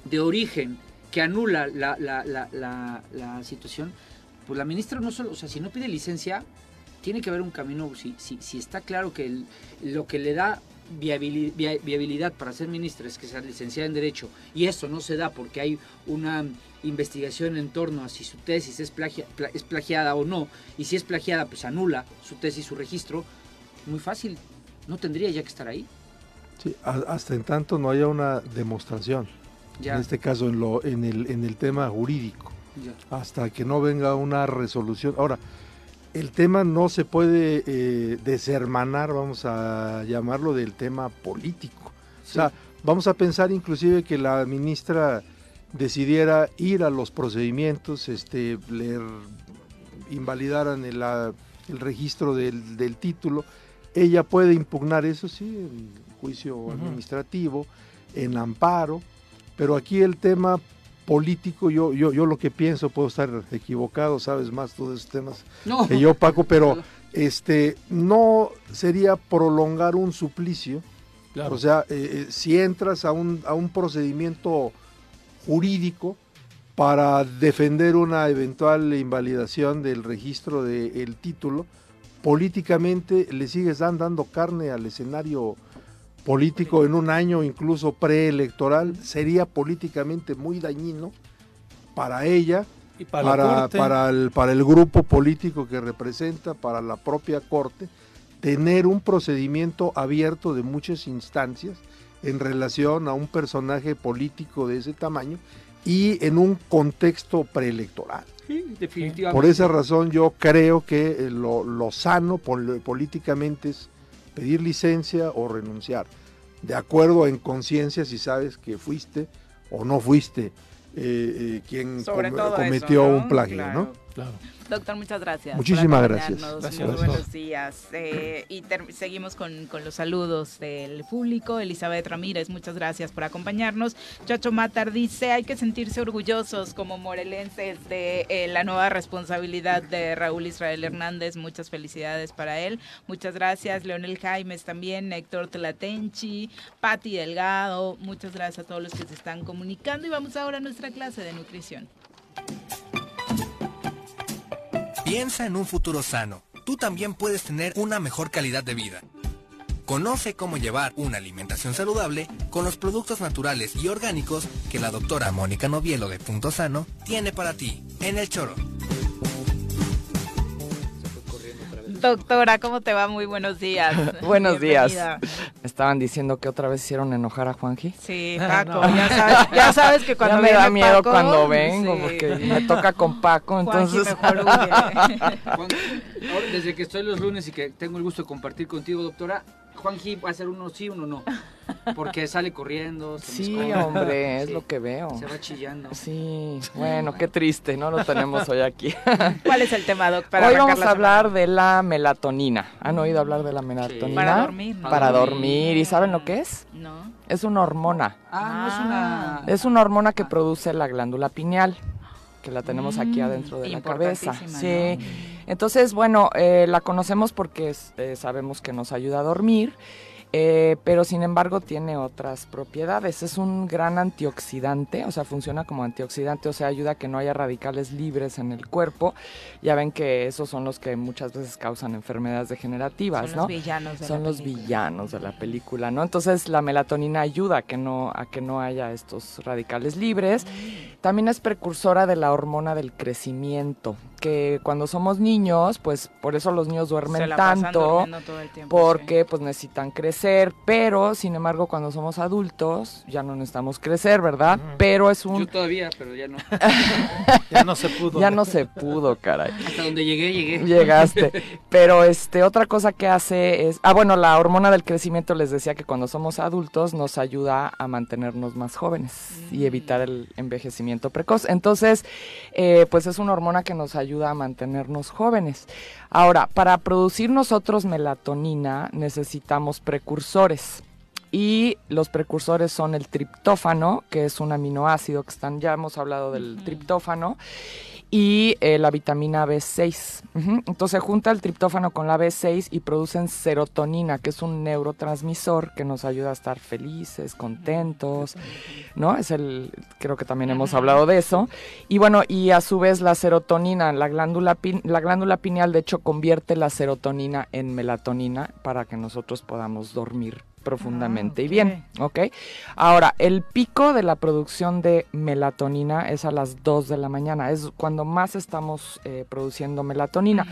de origen que anula la, la- la- la- la situación, pues la ministra no solo, o sea, si no pide licencia, tiene que haber un camino, si, si, si está claro que el- lo que le da viabili- via- viabilidad para ser ministra es que sea licenciada en Derecho, y eso no se da porque hay una investigación en torno a si su tesis es, plagia- pla- es plagiada o no, y si es plagiada, pues anula su tesis, su registro, muy fácil, no tendría ya que estar ahí. Sí, a- hasta en tanto no haya una demostración, Ya, en este caso en, lo, en, el, en el tema jurídico. ya. hasta que no venga una resolución. Ahora, el tema no se puede eh, deshermanar, vamos a llamarlo, del tema político. O sea, vamos a pensar inclusive que la ministra decidiera ir a los procedimientos, este, le invalidaran el, la- el registro del, del título. Ella puede impugnar eso, sí, en juicio administrativo, en amparo, pero aquí el tema político, yo, yo, yo lo que pienso, puedo estar equivocado, sabes más de esos temas No. que yo, Paco, pero este no sería prolongar un suplicio. Claro. O sea, eh, eh, si entras a un, a un procedimiento jurídico para defender una eventual invalidación del registro del título, políticamente le sigues dan- dando carne al escenario político en un año incluso preelectoral, sería políticamente muy dañino para ella, Y para, para, el, para el grupo político que representa, para la propia Corte, tener un procedimiento abierto de muchas instancias en relación a un personaje político de ese tamaño y en un contexto preelectoral. Sí, definitivamente. Por esa razón yo creo que eh, lo, lo sano pol- políticamente es pedir licencia o renunciar, de acuerdo en conciencia si sabes que fuiste o no fuiste eh, eh, quien com- cometió eso, ¿no? un plagio, Claro. ¿no? Claro. Doctor, muchas gracias. por Muchísimas gracias. Muy buenos días. Eh, y seguimos con, con los saludos del público. Elizabeth Ramírez, muchas gracias por acompañarnos. Chacho Matar dice, hay que sentirse orgullosos como morelenses de eh, la nueva responsabilidad de Raúl Israel Hernández. Muchas felicidades para él. Muchas gracias. Leonel Jaimes también, Héctor Telatenchi, Patti Delgado. Muchas gracias a todos los que se están comunicando. Y vamos ahora a nuestra clase de nutrición. Piensa en un futuro sano. Tú también puedes tener una mejor calidad de vida. Conoce cómo llevar una alimentación saludable con los productos naturales y orgánicos que la doctora Mónica Novielo de Punto Sano tiene para ti en el choro. Doctora, ¿cómo te va? Muy buenos días. Buenos días. Estaban diciendo que otra vez hicieron enojar a Juanji. Sí, Ah, Paco, no. ya, sabes, ya sabes que cuando ya me viene da miedo Paco, cuando vengo sí. porque me toca con Paco, Juanji entonces mejor huye. Juan- ahora, desde que estoy los lunes y que tengo el gusto de compartir contigo, doctora, Juanji va a ser uno sí, uno no. Porque sale corriendo, se sí, esconde. hombre, es Sí, lo que veo. Se va chillando. Sí, bueno, qué triste, no lo tenemos hoy aquí. ¿Cuál es el tema, Doc? Para hoy vamos a hablar semana? de la melatonina. ¿Han oído hablar de la melatonina? Para dormir, ¿no? Para dormir. ¿Y saben lo que es? No. Es una hormona. Ah, no es una... Es una hormona que produce la glándula pineal, que la tenemos aquí Mm, adentro de la cabeza. Sí. Entonces, bueno, eh, la conocemos porque es- eh, sabemos que nos ayuda a dormir eh, pero sin embargo tiene otras propiedades. Es un gran antioxidante, o sea, funciona como antioxidante, o sea, ayuda a que no haya radicales libres en el cuerpo. Ya ven que esos son los que muchas veces causan enfermedades degenerativas, Son ¿no? los villanos de Son la los película. villanos de la película, ¿no? Entonces la melatonina ayuda a que no a que no haya estos radicales libres. También es precursora de la hormona del crecimiento, que cuando somos niños, pues por eso los niños duermen Se la pasan tanto, durmiendo todo el tiempo, porque pues necesitan crecer, pero sin embargo cuando somos adultos ya no necesitamos crecer, ¿verdad? Pero es un Yo todavía, pero ya no. Ya no se pudo. ya no se pudo, caray. Hasta donde llegué, llegué. Llegaste. Pero este otra cosa que hace es, ah bueno, la hormona del crecimiento les decía que cuando somos adultos nos ayuda a mantenernos más jóvenes y evitar el envejecimiento precoz. Entonces, eh, pues es una hormona que nos ayuda a mantenernos jóvenes. Ahora, para producir nosotros melatonina necesitamos precursores. Y los precursores son el triptófano, que es un aminoácido que están, ya hemos hablado del triptófano, y eh, la vitamina B6. Ujú. Entonces junta el triptófano con la B6 y producen serotonina, que es un neurotransmisor que nos ayuda a estar felices, contentos, ¿no? Es el, creo que también hemos hablado de eso. Y bueno, y a su vez la serotonina, la glándula, pin- la glándula pineal de hecho convierte la serotonina en melatonina para que nosotros podamos dormir profundamente y bien, ¿ok? Ahora, el pico de la producción de melatonina es a las 2 de la mañana, es cuando más estamos eh, produciendo melatonina.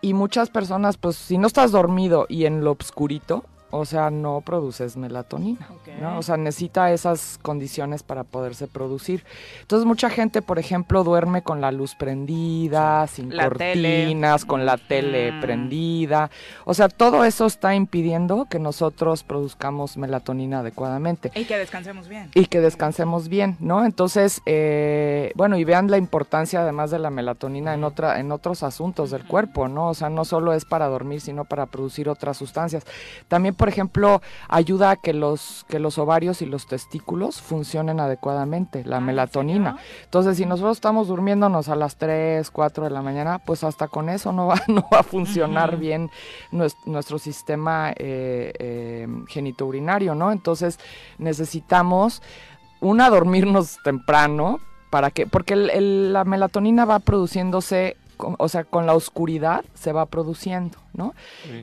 Y muchas personas, pues si no estás dormido y en lo obscurito, o sea, no produces melatonina, ¿no? O sea, necesita esas condiciones para poderse producir. Entonces, mucha gente, por ejemplo, duerme con la luz prendida, sin La tele. cortinas, con la tele Mm. prendida. O sea, todo eso está impidiendo que nosotros produzcamos melatonina adecuadamente Y que descansemos bien. y que descansemos bien, ¿no? Entonces, eh, bueno, y vean la importancia además de la melatonina en otra, en otros asuntos del cuerpo, ¿no? O sea, no solo es para dormir, sino para producir otras sustancias. También, por ejemplo, ayuda a que los, que los ovarios y los testículos funcionen adecuadamente, la melatonina. Entonces, si nosotros estamos durmiéndonos a las 3, 4 de la mañana, pues hasta con eso no va, no va a funcionar bien nues- nuestro sistema eh, eh, genitourinario, ¿no? Entonces, necesitamos, una, dormirnos temprano, para que, porque el- el- la melatonina va produciéndose, con- o sea, con la oscuridad se va produciendo, ¿no?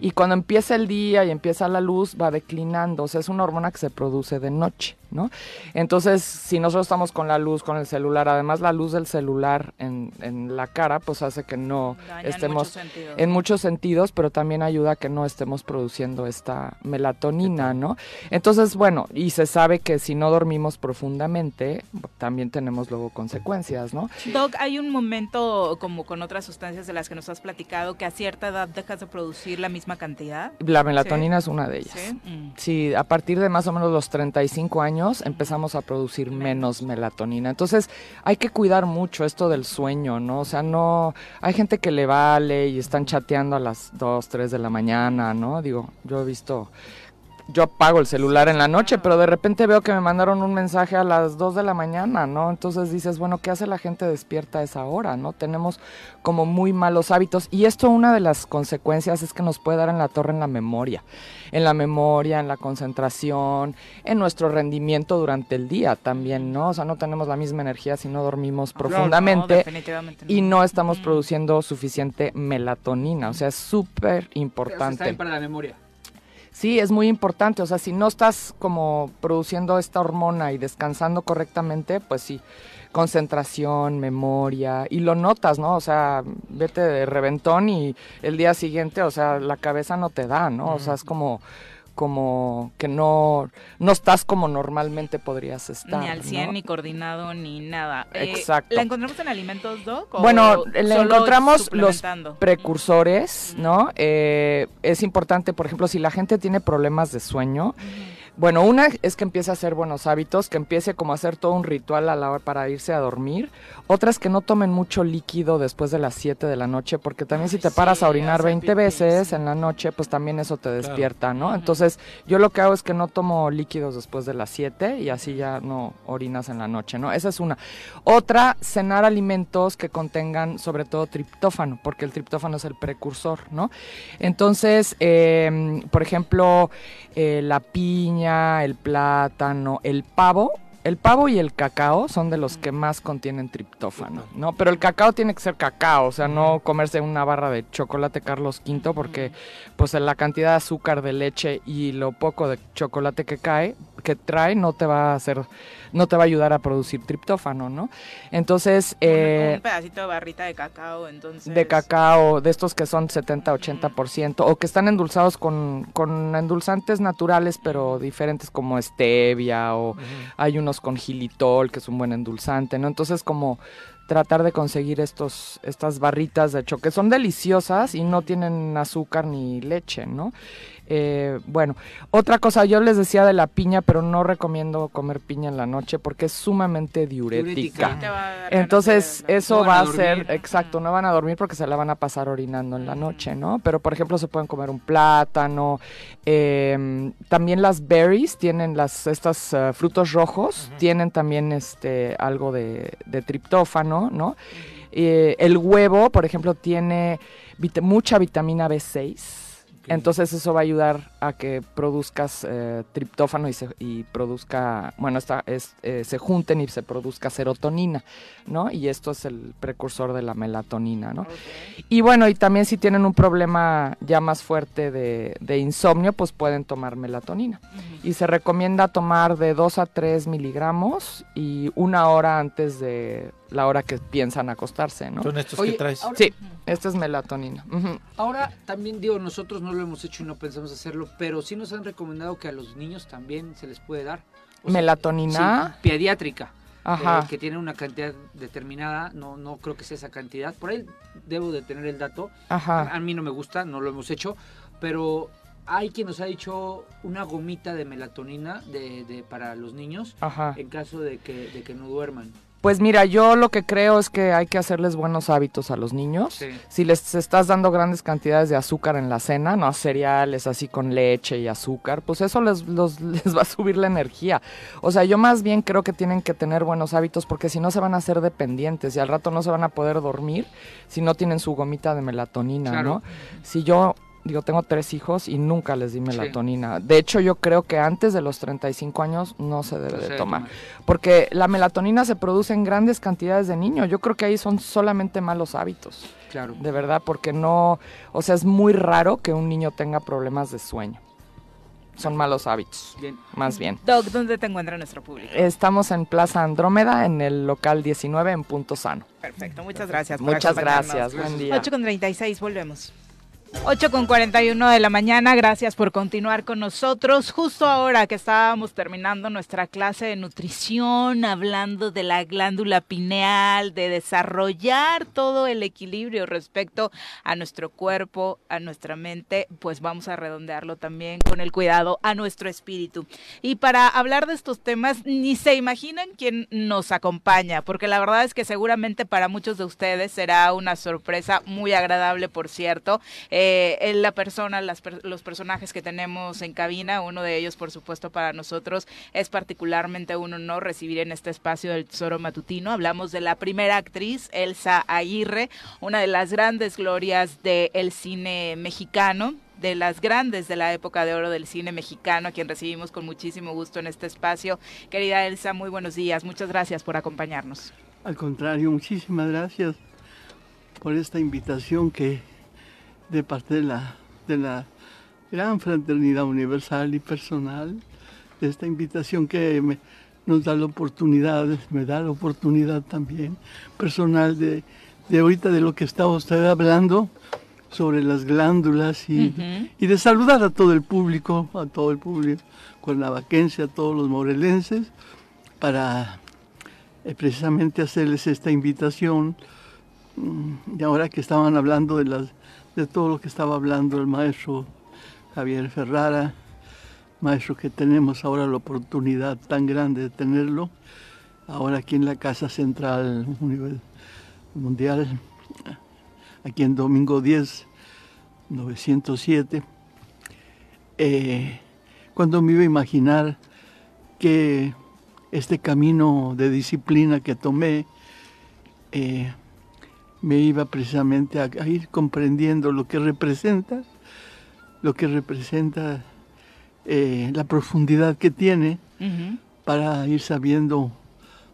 Y cuando empieza el día y empieza la luz, va declinando. O sea, es una hormona que se produce de noche, ¿no? Entonces, si nosotros estamos con la luz, con el celular, además la luz del celular en, en la cara, pues hace que no Daña en estemos muchos sentidos, en muchos sentidos, pero también ayuda a que no estemos produciendo esta melatonina, ¿no? Entonces, bueno, y se sabe que si no dormimos profundamente, también tenemos luego consecuencias, ¿no? Doc, hay un momento como con otras sustancias de las que nos has platicado que a cierta edad dejas de producir la misma cantidad. La melatonina es una de ellas. Sí. Mm. Sí, a partir de más o menos los 35 años empezamos a producir menos melatonina. Entonces hay que cuidar mucho esto del sueño, ¿no? O sea, no... Hay gente que le vale y están chateando a las 2, 3 de la mañana, ¿no? Digo, yo he visto... Yo apago el celular en la noche, pero de repente veo que me mandaron un mensaje a las 2 de la mañana, ¿no? Entonces dices, bueno, ¿qué hace la gente despierta a esa hora, ¿no? Tenemos como muy malos hábitos y esto una de las consecuencias es que nos puede dar en la torre en la memoria, en la memoria, en la concentración, en nuestro rendimiento durante el día también, ¿no? O sea, no tenemos la misma energía si no dormimos profundamente no, definitivamente no. y no estamos produciendo suficiente melatonina, o sea, es súper importante. para la memoria. Sí, es muy importante. O sea, si no estás como produciendo esta hormona y descansando correctamente, pues sí, concentración, memoria, y lo notas, ¿no? O sea, vete de reventón y el día siguiente, o sea, la cabeza no te da, ¿no? O sea, es como como que no no estás como normalmente podrías estar. Ni al 100, ¿no? ni coordinado, ni nada. Eh, Exacto. ¿La encontramos en alimentos, Doc? o Bueno, le encontramos los precursores, ¿no? Eh, es importante, por ejemplo, si la gente tiene problemas de sueño, Bueno, una es que empiece a hacer buenos hábitos, que empiece como a hacer todo un ritual a la hora para irse a dormir. Otra es que no tomen mucho líquido después de las 7 de la noche, porque también si te paras a orinar 20 veces en la noche, pues también eso te despierta, ¿no? Entonces, yo lo que hago es que no tomo líquidos después de las 7 y así ya no orinas en la noche, ¿no? Esa es una. Otra, cenar alimentos que contengan sobre todo triptófano, porque el triptófano es el precursor, ¿no? Entonces, eh, por ejemplo, eh, la piña, el plátano, el pavo. El pavo y el cacao son de los que más contienen triptófano, ¿no? Pero el cacao tiene que ser cacao, o sea, no comerse una barra de chocolate Carlos V porque pues la cantidad de azúcar de leche y lo poco de chocolate que cae, que trae, no te va a hacer, no te va a ayudar a producir triptófano, ¿no? Entonces, eh, un pedacito de barrita de cacao, entonces. de cacao, de estos que son 70-80%, o que están endulzados con, con endulzantes naturales, pero diferentes como stevia, o hay unos con gilitol, que es un buen endulzante, ¿no? Entonces, como tratar de conseguir estos, estas barritas de choque. Son deliciosas y no tienen azúcar ni leche, ¿no? Eh, bueno, otra cosa, yo les decía de la piña, pero no recomiendo comer piña en la noche porque es sumamente diurética. Entonces, eso No va a ser, exacto, no van a dormir porque se la van a pasar orinando en la noche, ¿no? Pero, por ejemplo, se pueden comer un plátano. eh, también las berries tienen las, estas eh, frutos rojos, tienen también este, algo de, de triptófano, ¿no? Eh, el huevo, por ejemplo, tiene vit- mucha vitamina B6. Entonces eso va a ayudar a que produzcas eh, triptófano y, se, y produzca, bueno, esta es, eh, se junten y se produzca serotonina, ¿no? Y esto es el precursor de la melatonina, ¿no? Y bueno, y también si tienen un problema ya más fuerte de, de insomnio, pues pueden tomar melatonina. Y se recomienda tomar de 2 a 3 miligramos y una hora antes de la hora que piensan acostarse, ¿no? Son estos Oye, que traes. ahora- Sí, esta es melatonina. Ahora también digo, nosotros no lo hemos hecho y no pensamos hacerlo, pero sí nos han recomendado que a los niños también se les puede dar. O sea, Melatonina. sí, pediátrica. Ajá. eh, que tiene una cantidad determinada, no, no creo que sea esa cantidad. Por ahí debo de tener el dato. Ajá. A mí no me gusta, no lo hemos hecho, pero hay quien nos ha dicho una gomita de melatonina de, de- para los niños Ajá. en caso de que, de que no duerman. Pues mira, yo lo que creo es que hay que hacerles buenos hábitos a los niños. Sí. Si les estás dando grandes cantidades de azúcar en la cena, no cereales así con leche y azúcar, pues eso les, los- les va a subir la energía. O sea, yo más bien creo que tienen que tener buenos hábitos porque si no se van a hacer dependientes y al rato no se van a poder dormir si no tienen su gomita de melatonina, Claro. ¿no? Si yo digo, tengo tres hijos y nunca les di melatonina. De hecho, yo creo que antes de los 35 años no se debe No se de debe tomar. Porque la melatonina se produce en grandes cantidades de niños. Yo creo que ahí son solamente malos hábitos. Claro. De verdad, porque no, o sea, es muy raro que un niño tenga problemas de sueño. Son malos hábitos, Bien. más bien. Doc, ¿dónde te encuentra nuestro público? Estamos en Plaza Andrómeda, en el local 19, en Punto Sano. Perfecto, muchas gracias. Muchas gracias, buen día. 8 con 36, volvemos. 8 con 41 de la mañana, gracias por continuar con nosotros. Justo ahora que estábamos terminando nuestra clase de nutrición, hablando de la glándula pineal, de desarrollar todo el equilibrio respecto a nuestro cuerpo, a nuestra mente, pues vamos a redondearlo también con el cuidado a nuestro espíritu. Y para hablar de estos temas, ni se imaginan quién nos acompaña, porque la verdad es que seguramente para muchos de ustedes será una sorpresa muy agradable, por cierto. En la persona, los personajes que tenemos en cabina, uno de ellos, por supuesto, para nosotros es particularmente un honor recibir en este espacio del Tesoro Matutino. Hablamos de la primera actriz, Elsa Aguirre, una de las grandes glorias del cine mexicano de las grandes de la época de oro del cine mexicano, a quien recibimos con muchísimo gusto en este espacio. Querida Elsa, muy buenos días. Muchas gracias por acompañarnos. Al contrario, muchísimas gracias por esta invitación que de parte de la, de la gran fraternidad universal y personal, de esta invitación que me- nos da la oportunidad, me da la oportunidad también personal de, de ahorita de lo que está usted hablando sobre las glándulas y, y de saludar a todo el público, a todo el público cuernavaquense, a todos los morelenses, para eh, precisamente hacerles esta invitación. Mm, Y ahora que estaban hablando de, las, de todo lo que estaba hablando el maestro Javier Ferrara, maestro que tenemos ahora la oportunidad tan grande de tenerlo, ahora aquí en la Casa Central Mundial, aquí en Domingo 10, 907, eh, cuando me iba a imaginar que este camino de disciplina que tomé eh, me iba precisamente a, a ir comprendiendo lo que representa, lo que representa eh, la profundidad que tiene para ir sabiendo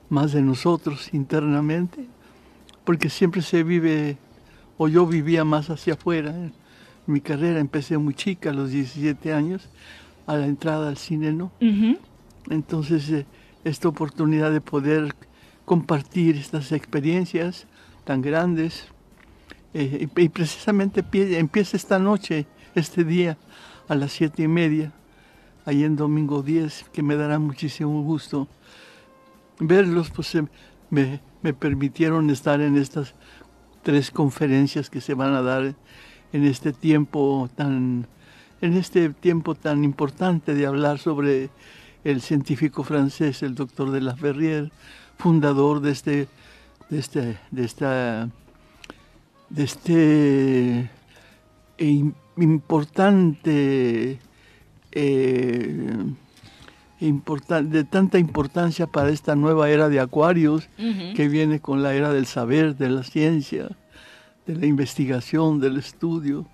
más de nosotros internamente, porque siempre se vive, o yo vivía más hacia afuera. En mi carrera empecé muy chica, a los 17 años, a la entrada al cine, ¿no? Entonces, eh, esta oportunidad de poder compartir estas experiencias tan grandes, eh, y, precisamente pie- empieza esta noche, este día, a las siete y media, ahí en Domingo 10, que me dará muchísimo gusto verlos, pues eh, me, me permitieron estar en estas tres conferencias que se van a dar en este tiempo tan en este tiempo tan importante de hablar sobre el científico francés, el doctor de la Ferrier, fundador de este de este de esta de este im- importante eh, importan- de tanta importancia para esta nueva era de Acuarios que viene con la era del saber, de la ciencia, de la investigación, del estudio,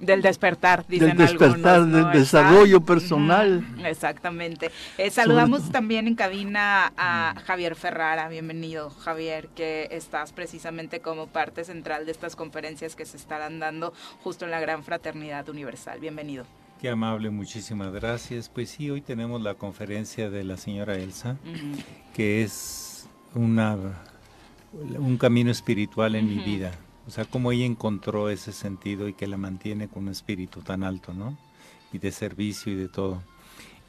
Del despertar, dicen del despertar, algunos, ¿no? del desarrollo Exacto. personal. Exactamente. Eh, saludamos también en cabina a Javier Ferrara. Bienvenido, Javier, que estás precisamente como parte central de estas conferencias que se estarán dando justo en la Gran Fraternidad Universal. Bienvenido. Qué amable, muchísimas gracias. Pues sí, hoy tenemos la conferencia de la señora Elsa, Ujú. que es una, un camino espiritual en mi Ujú. vida. O sea, cómo ella encontró ese sentido y que la mantiene con un espíritu tan alto, ¿no? Y de servicio y de todo.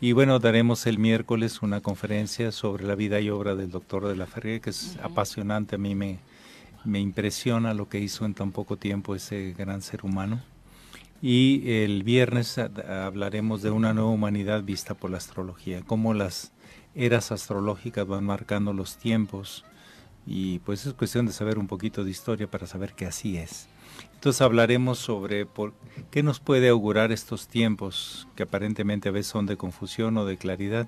Y bueno, daremos el miércoles una conferencia sobre la vida y obra del doctor de la Ferrier, que es apasionante. A mí me, me impresiona lo que hizo en tan poco tiempo ese gran ser humano. Y el viernes hablaremos de una nueva humanidad vista por la astrología, cómo las eras astrológicas van marcando los tiempos y pues es cuestión de saber un poquito de historia para saber que así es. Entonces hablaremos sobre por qué nos puede augurar estos tiempos que aparentemente a veces son de confusión o de claridad,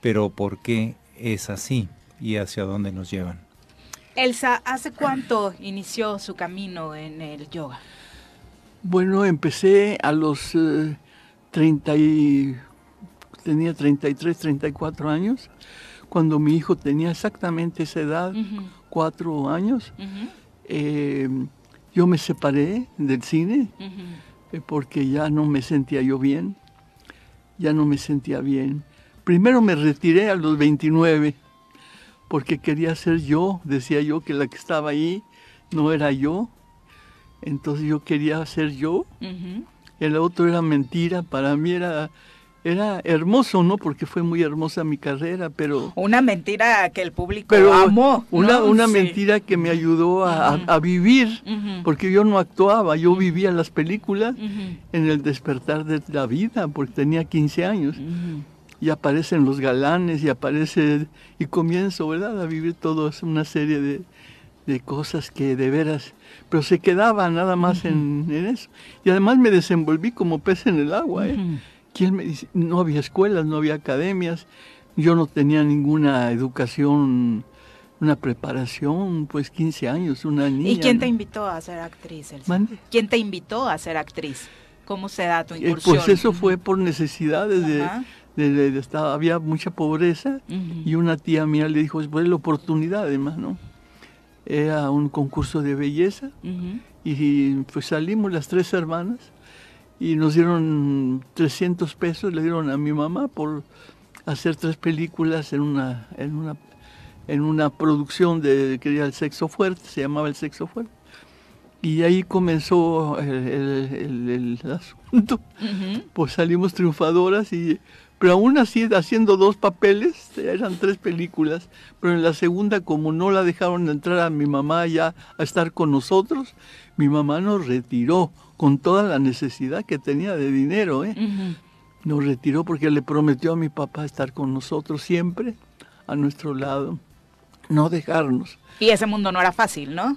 pero por qué es así y hacia dónde nos llevan. Elsa, ¿hace cuánto inició su camino en el yoga? Bueno, empecé a los eh, 30 y... tenía 33, 34 años, cuando mi hijo tenía exactamente esa edad, cuatro años. Eh, yo me separé del cine eh, porque ya no me sentía yo bien, ya no me sentía bien. Primero me retiré a los 29 porque quería ser yo, decía yo que la que estaba ahí no era yo, entonces yo quería ser yo, el otro era mentira, para mí era, era hermoso, ¿no? Porque fue muy hermosa mi carrera, pero... Una mentira que el público Pero amó. una, ¿no? una Sí. mentira que me ayudó a, a- a vivir, porque yo no actuaba, yo vivía las películas en el despertar de la vida, porque tenía 15 años. Y aparecen los galanes y aparece, y comienzo, ¿verdad?, a vivir toda una serie de, de cosas que de veras, pero se quedaba nada más en, en eso. Y además me desenvolví como pez en el agua, ¿eh? ¿Quién me dice? No había escuelas, no había academias, yo no tenía ninguna educación, una preparación, pues 15 años, una niña. ¿Y quién te invitó a ser actriz? Mande. ¿Quién te invitó a ser actriz? ¿Cómo se da tu Eh, incursión? pues eso fue por necesidades de, Ajá. de- de- de- estaba- había mucha pobreza y una tía mía le dijo, pues la oportunidad además, ¿no? Era un concurso de belleza y pues salimos las tres hermanas y nos dieron 300 pesos, le dieron a mi mamá por hacer tres películas en una, en una, en una producción de que era el sexo fuerte, se llamaba el sexo fuerte. Y ahí comenzó el, el- el- el asunto. Pues salimos triunfadoras y pero aún así haciendo dos papeles, eran tres películas, pero en la segunda como no la dejaron entrar a mi mamá ya a estar con nosotros, mi mamá nos retiró con toda la necesidad que tenía de dinero, ¿eh? Nos retiró porque le prometió a mi papá estar con nosotros siempre, a nuestro lado, no dejarnos. Y ese mundo no era fácil, ¿no?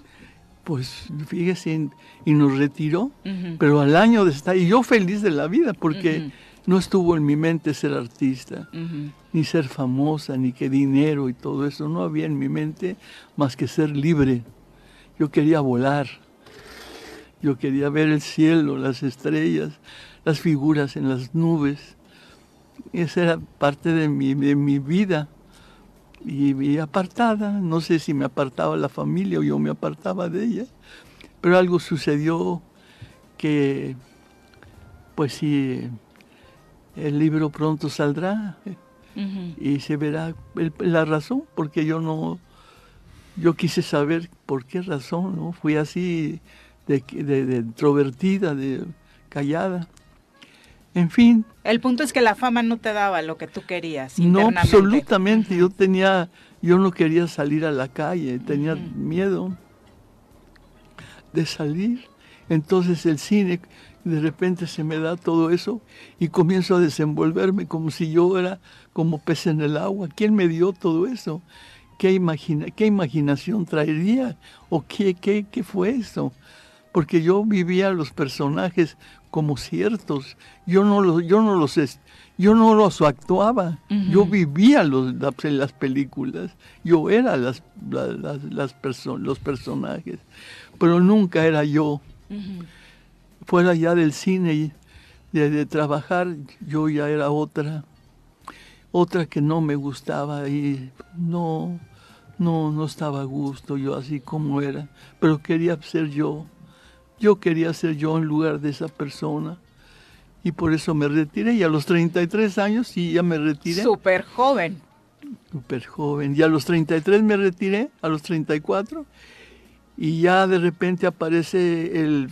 Pues fíjese, y nos retiró, pero al año de estar, y yo feliz de la vida, porque no estuvo en mi mente ser artista, ni ser famosa, ni que dinero y todo eso, no había en mi mente más que ser libre. Yo quería volar, yo quería ver el cielo, las estrellas, las figuras en las nubes. Esa era parte de mi, de mi vida. Y, y apartada, no sé si me apartaba la familia o yo me apartaba de ella, pero algo sucedió que, pues sí, el libro pronto saldrá y se verá el- la razón, porque yo no, yo quise saber por qué razón, ¿no? Fui así de, de, de introvertida, de callada. En fin, El punto es que la fama no te daba lo que tú querías. no absolutamente, yo tenía, yo no quería salir a la calle, tenía miedo de salir. Entonces el cine, de repente se me da todo eso y comienzo a desenvolverme como si yo era como pez en el agua. ¿Quién me dio todo eso? ¿Qué, imagina, qué imaginación traería? ¿O qué, qué, qué fue eso? Porque yo vivía los personajes como ciertos. Yo no los, yo no los, yo no los actuaba. Yo vivía los, las, las películas. Yo era las, la- las, las perso- los personajes. Pero nunca era yo. Fuera ya del cine y de, de trabajar, yo ya era otra. Otra que no me gustaba y no, no, no estaba a gusto yo así como era. Pero quería ser yo. Yo quería ser yo en lugar de esa persona. Y por eso me retiré. Y a los 33 años sí ya me retiré. Súper joven. Súper joven. Y a los 33 me retiré, a los 34. Y ya de repente aparece el,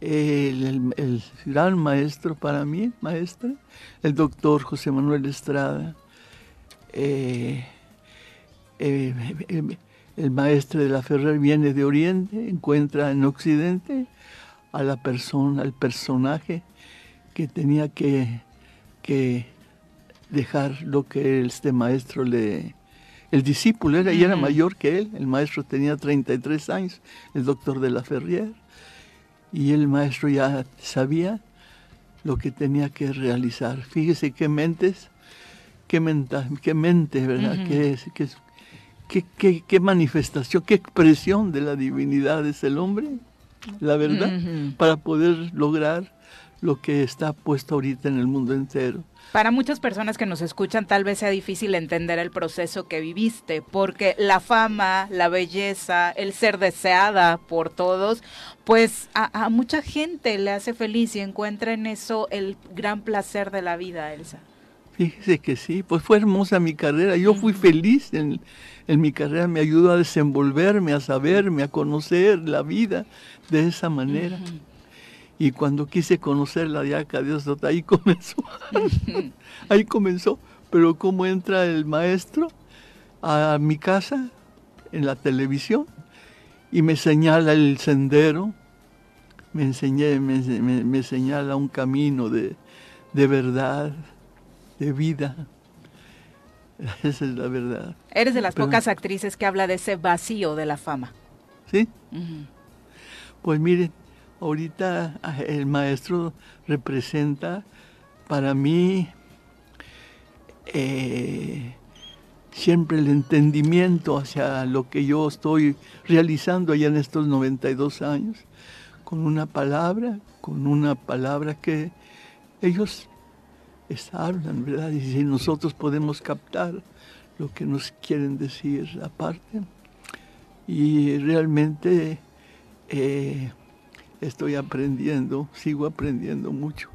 el, el- el gran maestro para mí, maestra, el doctor José Manuel Estrada. Eh, eh, eh, el maestro de la Ferrer viene de Oriente, encuentra en Occidente a la persona, al personaje que tenía que, que dejar lo que este maestro le... El discípulo era, y era mayor que él, el maestro tenía 33 años, el doctor de la Ferrier, y el maestro ya sabía lo que tenía que realizar. Fíjese qué mentes, qué, menta, qué mente, ¿verdad? Qué qué qué- qué- qué manifestación, qué expresión de la divinidad es el hombre, la verdad, para poder lograr lo que está puesto ahorita en el mundo entero. Para muchas personas que nos escuchan tal vez sea difícil entender el proceso que viviste, porque la fama, la belleza, el ser deseada por todos, pues a, a mucha gente le hace feliz y encuentra en eso el gran placer de la vida, Elsa. Fíjese que sí, pues fue hermosa mi carrera. Yo fui feliz en, en mi carrera, me ayudó a desenvolverme, a saberme, a conocer la vida de esa manera. Y cuando quise conocerla ya, que Dios ahí comenzó. ahí comenzó. Pero cómo entra el maestro a mi casa en la televisión y me señala el sendero, me, enseñé, me, me- me señala un camino de, de verdad, de vida. Esa es la verdad. Eres de las Pero- pocas actrices que habla de ese vacío de la fama. ¿Sí? Pues miren, ahorita ah, el maestro representa para mí eh, siempre el entendimiento hacia lo que yo estoy realizando allá en estos 92 años, con una palabra, con una palabra que ellos es- hablan, ¿verdad? Y si nosotros podemos captar lo que nos quieren decir aparte. Y realmente eh, estoy aprendiendo, sigo aprendiendo mucho,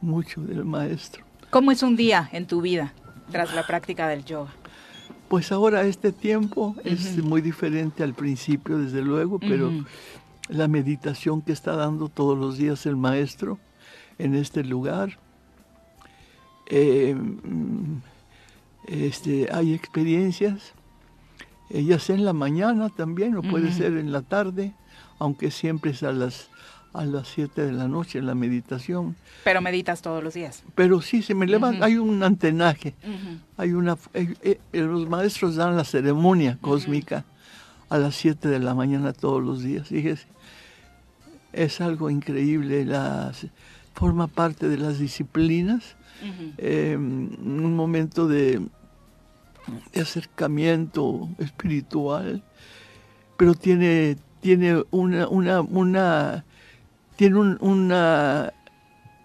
mucho del maestro. ¿Cómo es un día en tu vida tras la práctica del yoga? Pues ahora este tiempo es muy diferente al principio, desde luego, pero la meditación que está dando todos los días el maestro en este lugar, eh, mm, este, hay experiencias, eh, ya sea en la mañana también, o puede ser en la tarde, aunque siempre es a las, a las 7 de la noche la meditación. Pero meditas todos los días. Pero sí, se me levanta, hay un antenaje, hay una, eh, eh, eh, los maestros dan la ceremonia cósmica a las 7 de la mañana todos los días, fíjese. Es algo increíble, las, forma parte de las disciplinas, eh, un momento de, acercamiento espiritual, pero tiene, tiene una, una, tiene un,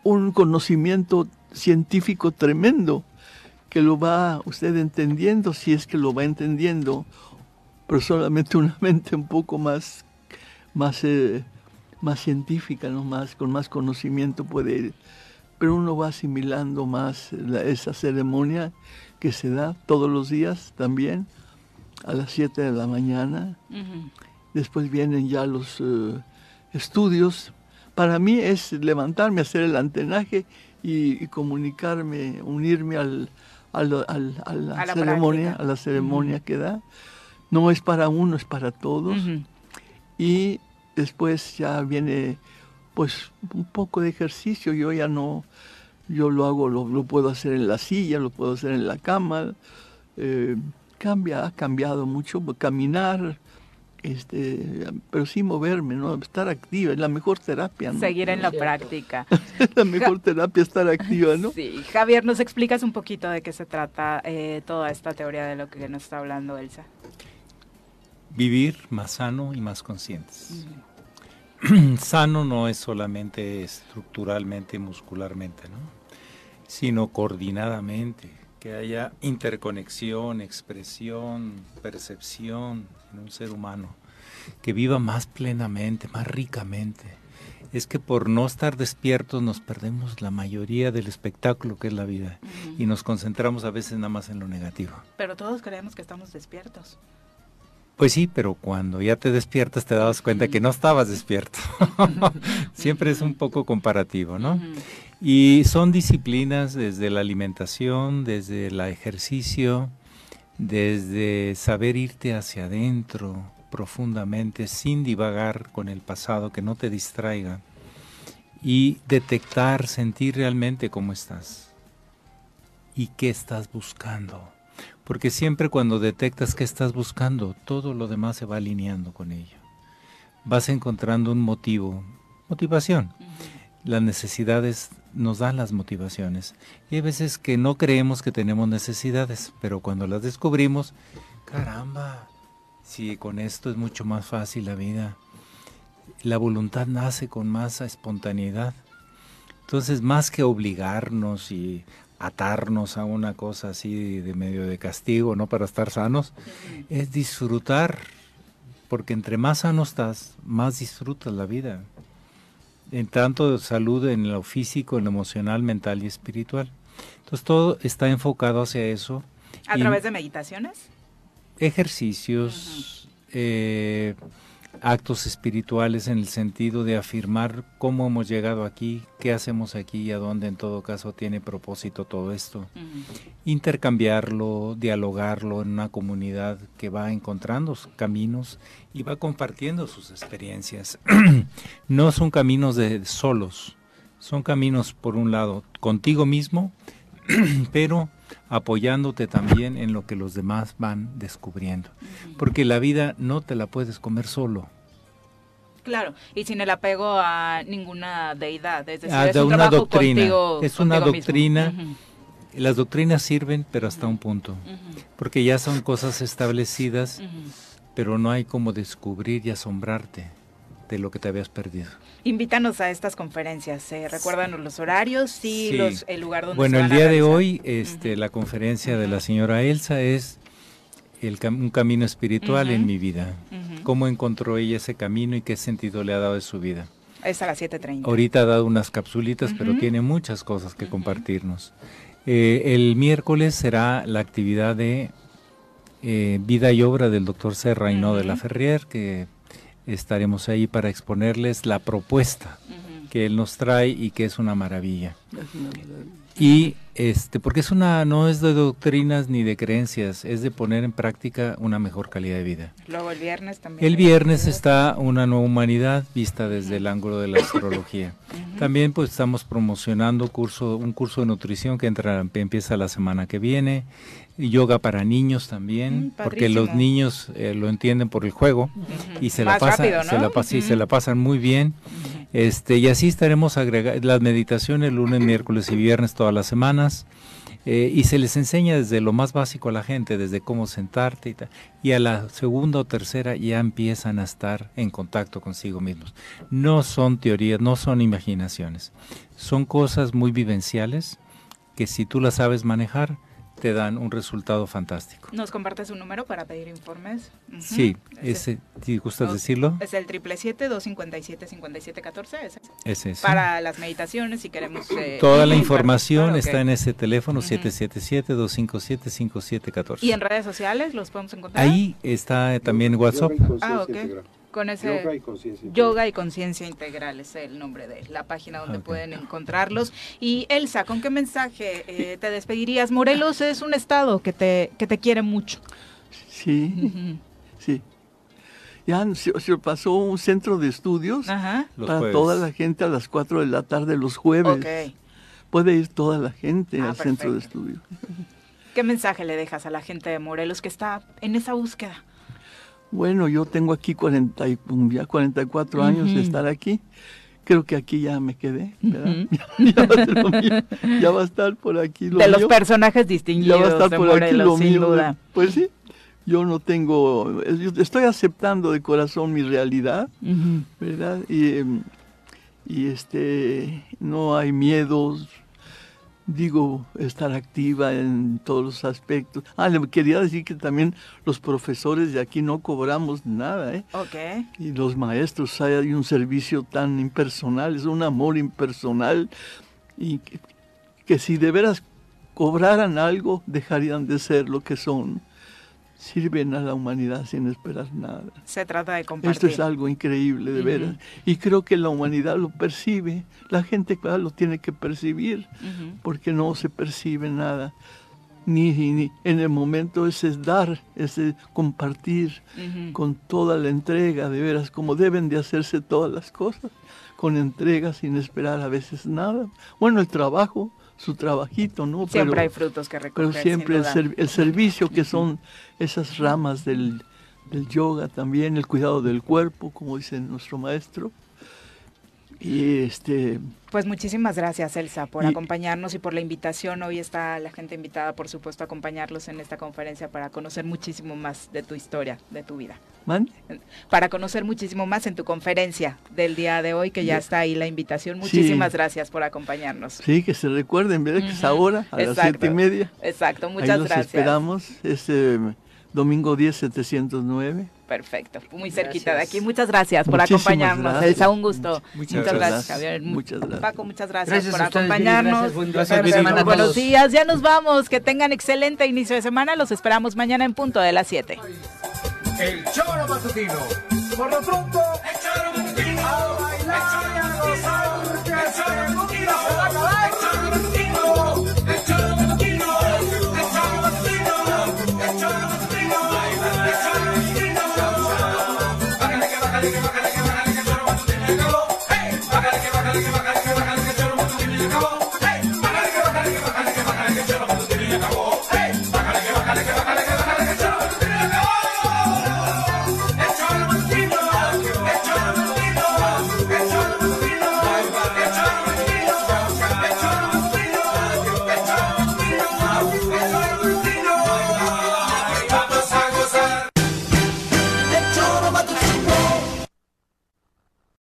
un conocimiento científico tremendo que lo va usted entendiendo, si es que lo va entendiendo, pero solamente una mente un poco más, más, eh, más científica, ¿no? más, con más conocimiento puede. Pero uno va asimilando más la- esa ceremonia que se da todos los días también a las 7 de la mañana. Después vienen ya los eh, estudios. Para mí es levantarme, hacer el antenaje y, y comunicarme, unirme al, al- al- a la A la ceremonia, práctica. a la ceremonia que da. No es para uno, es para todos. Y después ya viene pues un poco de ejercicio. Yo ya no, yo lo hago, lo, lo puedo hacer en la silla, lo puedo hacer en la cama. eh, cambia, ha cambiado mucho, caminar, este, pero sí moverme, ¿no? Estar activa, es la mejor terapia, ¿no? Seguir en la práctica. la mejor terapia estar activa, ¿no? Sí, Javier, ¿nos explicas un poquito de qué se trata eh, toda esta teoría de lo que nos está hablando Elsa? Vivir más sano y más conscientes. sano no es solamente estructuralmente y muscularmente, ¿no? sino coordinadamente, que haya interconexión, expresión, percepción en un ser humano, que viva más plenamente, más ricamente. Es que por no estar despiertos nos perdemos la mayoría del espectáculo que es la vida y nos concentramos a veces nada más en lo negativo. Pero todos creemos que estamos despiertos. Pues sí, pero cuando ya te despiertas te dabas cuenta que no estabas despierto. Siempre es un poco comparativo, ¿no? Y son disciplinas desde la alimentación, desde el ejercicio, desde saber irte hacia adentro profundamente sin divagar con el pasado, que no te distraiga, y detectar, sentir realmente cómo estás y qué estás buscando. Porque siempre cuando detectas qué estás buscando, todo lo demás se va alineando con ello. Vas encontrando un motivo, motivación. Las necesidades nos dan las motivaciones. Y hay veces que no creemos que tenemos necesidades, pero cuando las descubrimos, caramba, si con esto es mucho más fácil la vida. La voluntad nace con más espontaneidad. Entonces, más que obligarnos y atarnos a una cosa así de medio de castigo, ¿no? Para estar sanos, es disfrutar, porque entre más sano estás, más disfrutas la vida. En tanto salud en lo físico, en lo emocional, mental y espiritual. Entonces todo está enfocado hacia eso. ¿A través de meditaciones? ejercicios, eh, actos espirituales en el sentido de afirmar cómo hemos llegado aquí, qué hacemos aquí y a dónde en todo caso tiene propósito todo esto. Intercambiarlo, dialogarlo en una comunidad que va encontrando caminos y va compartiendo sus experiencias. no son caminos de solos, son caminos por un lado contigo mismo, pero apoyándote también en lo que los demás van descubriendo. Porque la vida no te la puedes comer solo. Claro, y sin el apego a ninguna deidad, es decir, Ah, es de un una trabajo doctrina. contigo- es una doctrina. Las doctrinas sirven, pero hasta un punto. Porque ya son cosas establecidas, pero no hay como descubrir y asombrarte de lo que te habías perdido. Invítanos a estas conferencias, eh, recuérdanos los horarios y Sí. los, el lugar donde Bueno, se el van a día de hoy, este, la conferencia de la señora Elsa es el cam- un camino espiritual en mi vida. ¿Cómo encontró ella ese camino y qué sentido le ha dado de su vida? Es a las 7.30. Ahorita ha dado unas capsulitas, pero tiene muchas cosas que compartirnos. Eh, el miércoles será la actividad de eh, vida y obra del doctor Serra y no de la Ferrier, que estaremos ahí para exponerles la propuesta que él nos trae y que es una maravilla. Y este, porque es una, no es de doctrinas ni de creencias, es de poner en práctica una mejor calidad de vida. Luego el viernes también. El viernes está una nueva humanidad vista desde el ángulo de la astrología. También pues estamos promocionando curso, un curso de nutrición que entra, empieza la semana que viene, yoga para niños también, Mm, porque los niños eh, lo entienden por el juego y se la Más pasan, rápido, ¿no? se la pas- sí, se Ujú. la pasan muy bien. Este, y así estaremos agregando las meditaciones lunes, miércoles y viernes todas las semanas. eh, y se les enseña desde lo más básico a la gente, desde cómo sentarte y tal. Y a la segunda o tercera ya empiezan a estar en contacto consigo mismos. No son teorías, no son imaginaciones. Son cosas muy vivenciales que si tú las sabes manejar, te dan un resultado fantástico. ¿Nos compartes un número para pedir informes? Ujú. Sí, ese, si gustas decirlo, Es el 777-257-5714. ese. ese es. Para las meditaciones, si queremos. eh, Toda la información está en ese teléfono 777-257-5714. ¿Y en redes sociales los podemos encontrar? Ahí está también WhatsApp. Ah, ok. Con ese Yoga y conciencia Yoga y conciencia integral es el nombre de la página donde Ok. pueden encontrarlos. Y Elsa, ¿con qué mensaje eh, te despedirías? Morelos es un estado que te, que te quiere mucho. Sí, sí. Ya se, se pasó un centro de estudios para jueves. toda la gente a las 4 de la tarde los jueves. Puede ir toda la gente Ah, al centro de estudios. ¿Qué mensaje le dejas a la gente de Morelos que está en esa búsqueda? Bueno, yo tengo aquí 40 y- ya 44 años de Ujú. estar aquí. Creo que aquí ya me quedé, ¿verdad? ya, va a ser lo mío. Ya va a estar por aquí lo de los personajes Ya distinguidos va a estar de por aquí lo sin mío. duda. Pues sí, yo no tengo, yo estoy aceptando de corazón mi realidad. ¿verdad? Y, em, y este, no hay miedos, digo, estar activa en todos los aspectos. Ah, le quería decir que también los profesores de aquí no cobramos nada, ¿eh? Ok. Y los maestros, hay, un servicio tan impersonal, es un amor impersonal, y que, que si de veras cobraran algo, dejarían de ser lo que son. Sirven a la humanidad sin esperar nada. Se trata de compartir. Esto es algo increíble, de veras. Y creo que la humanidad lo percibe. La gente, claro, lo tiene que percibir, porque no se percibe nada. Ni, ni en el momento ese es dar, ese compartir Ujú. con toda la entrega, de veras, como deben de hacerse todas las cosas, con entrega sin esperar a veces nada. Bueno, el trabajo, su trabajito, ¿no? Siempre Pero- hay frutos que recoger. pero siempre el, ser- el servicio que son esas ramas del, del yoga también, el cuidado del cuerpo, como dice nuestro maestro. Y este, Pues muchísimas gracias, Elsa, por Y- acompañarnos y por la invitación. Hoy está la gente invitada, por supuesto, a acompañarlos en esta conferencia para conocer muchísimo más de tu historia, de tu vida. ¿mande? Para conocer muchísimo más en tu conferencia del día de hoy, que ya Ya. está ahí la invitación. Sí. Muchísimas gracias por acompañarnos. Sí, que se recuerden, ¿verdad? Que es ahora, a las siete y media. Exacto, Ahí muchas los gracias. esperamos, es eh, domingo 10, 709. Perfecto, muy cerquita de aquí. Muchas gracias por Muchísimas acompañarnos. gracias. Elsa, un gusto. Muchas Muchas, gracias, gracias. Javier. Muchas gracias. Paco, muchas gracias, Gracias por a ustedes, acompañarnos. gracias, buen- gracias, semana Buenos días, ya nos vamos. Que tengan excelente inicio de semana. Los esperamos mañana en punto de las 7. El choro matutino. Por lo pronto, el choro matutino. A bailar y a gozar.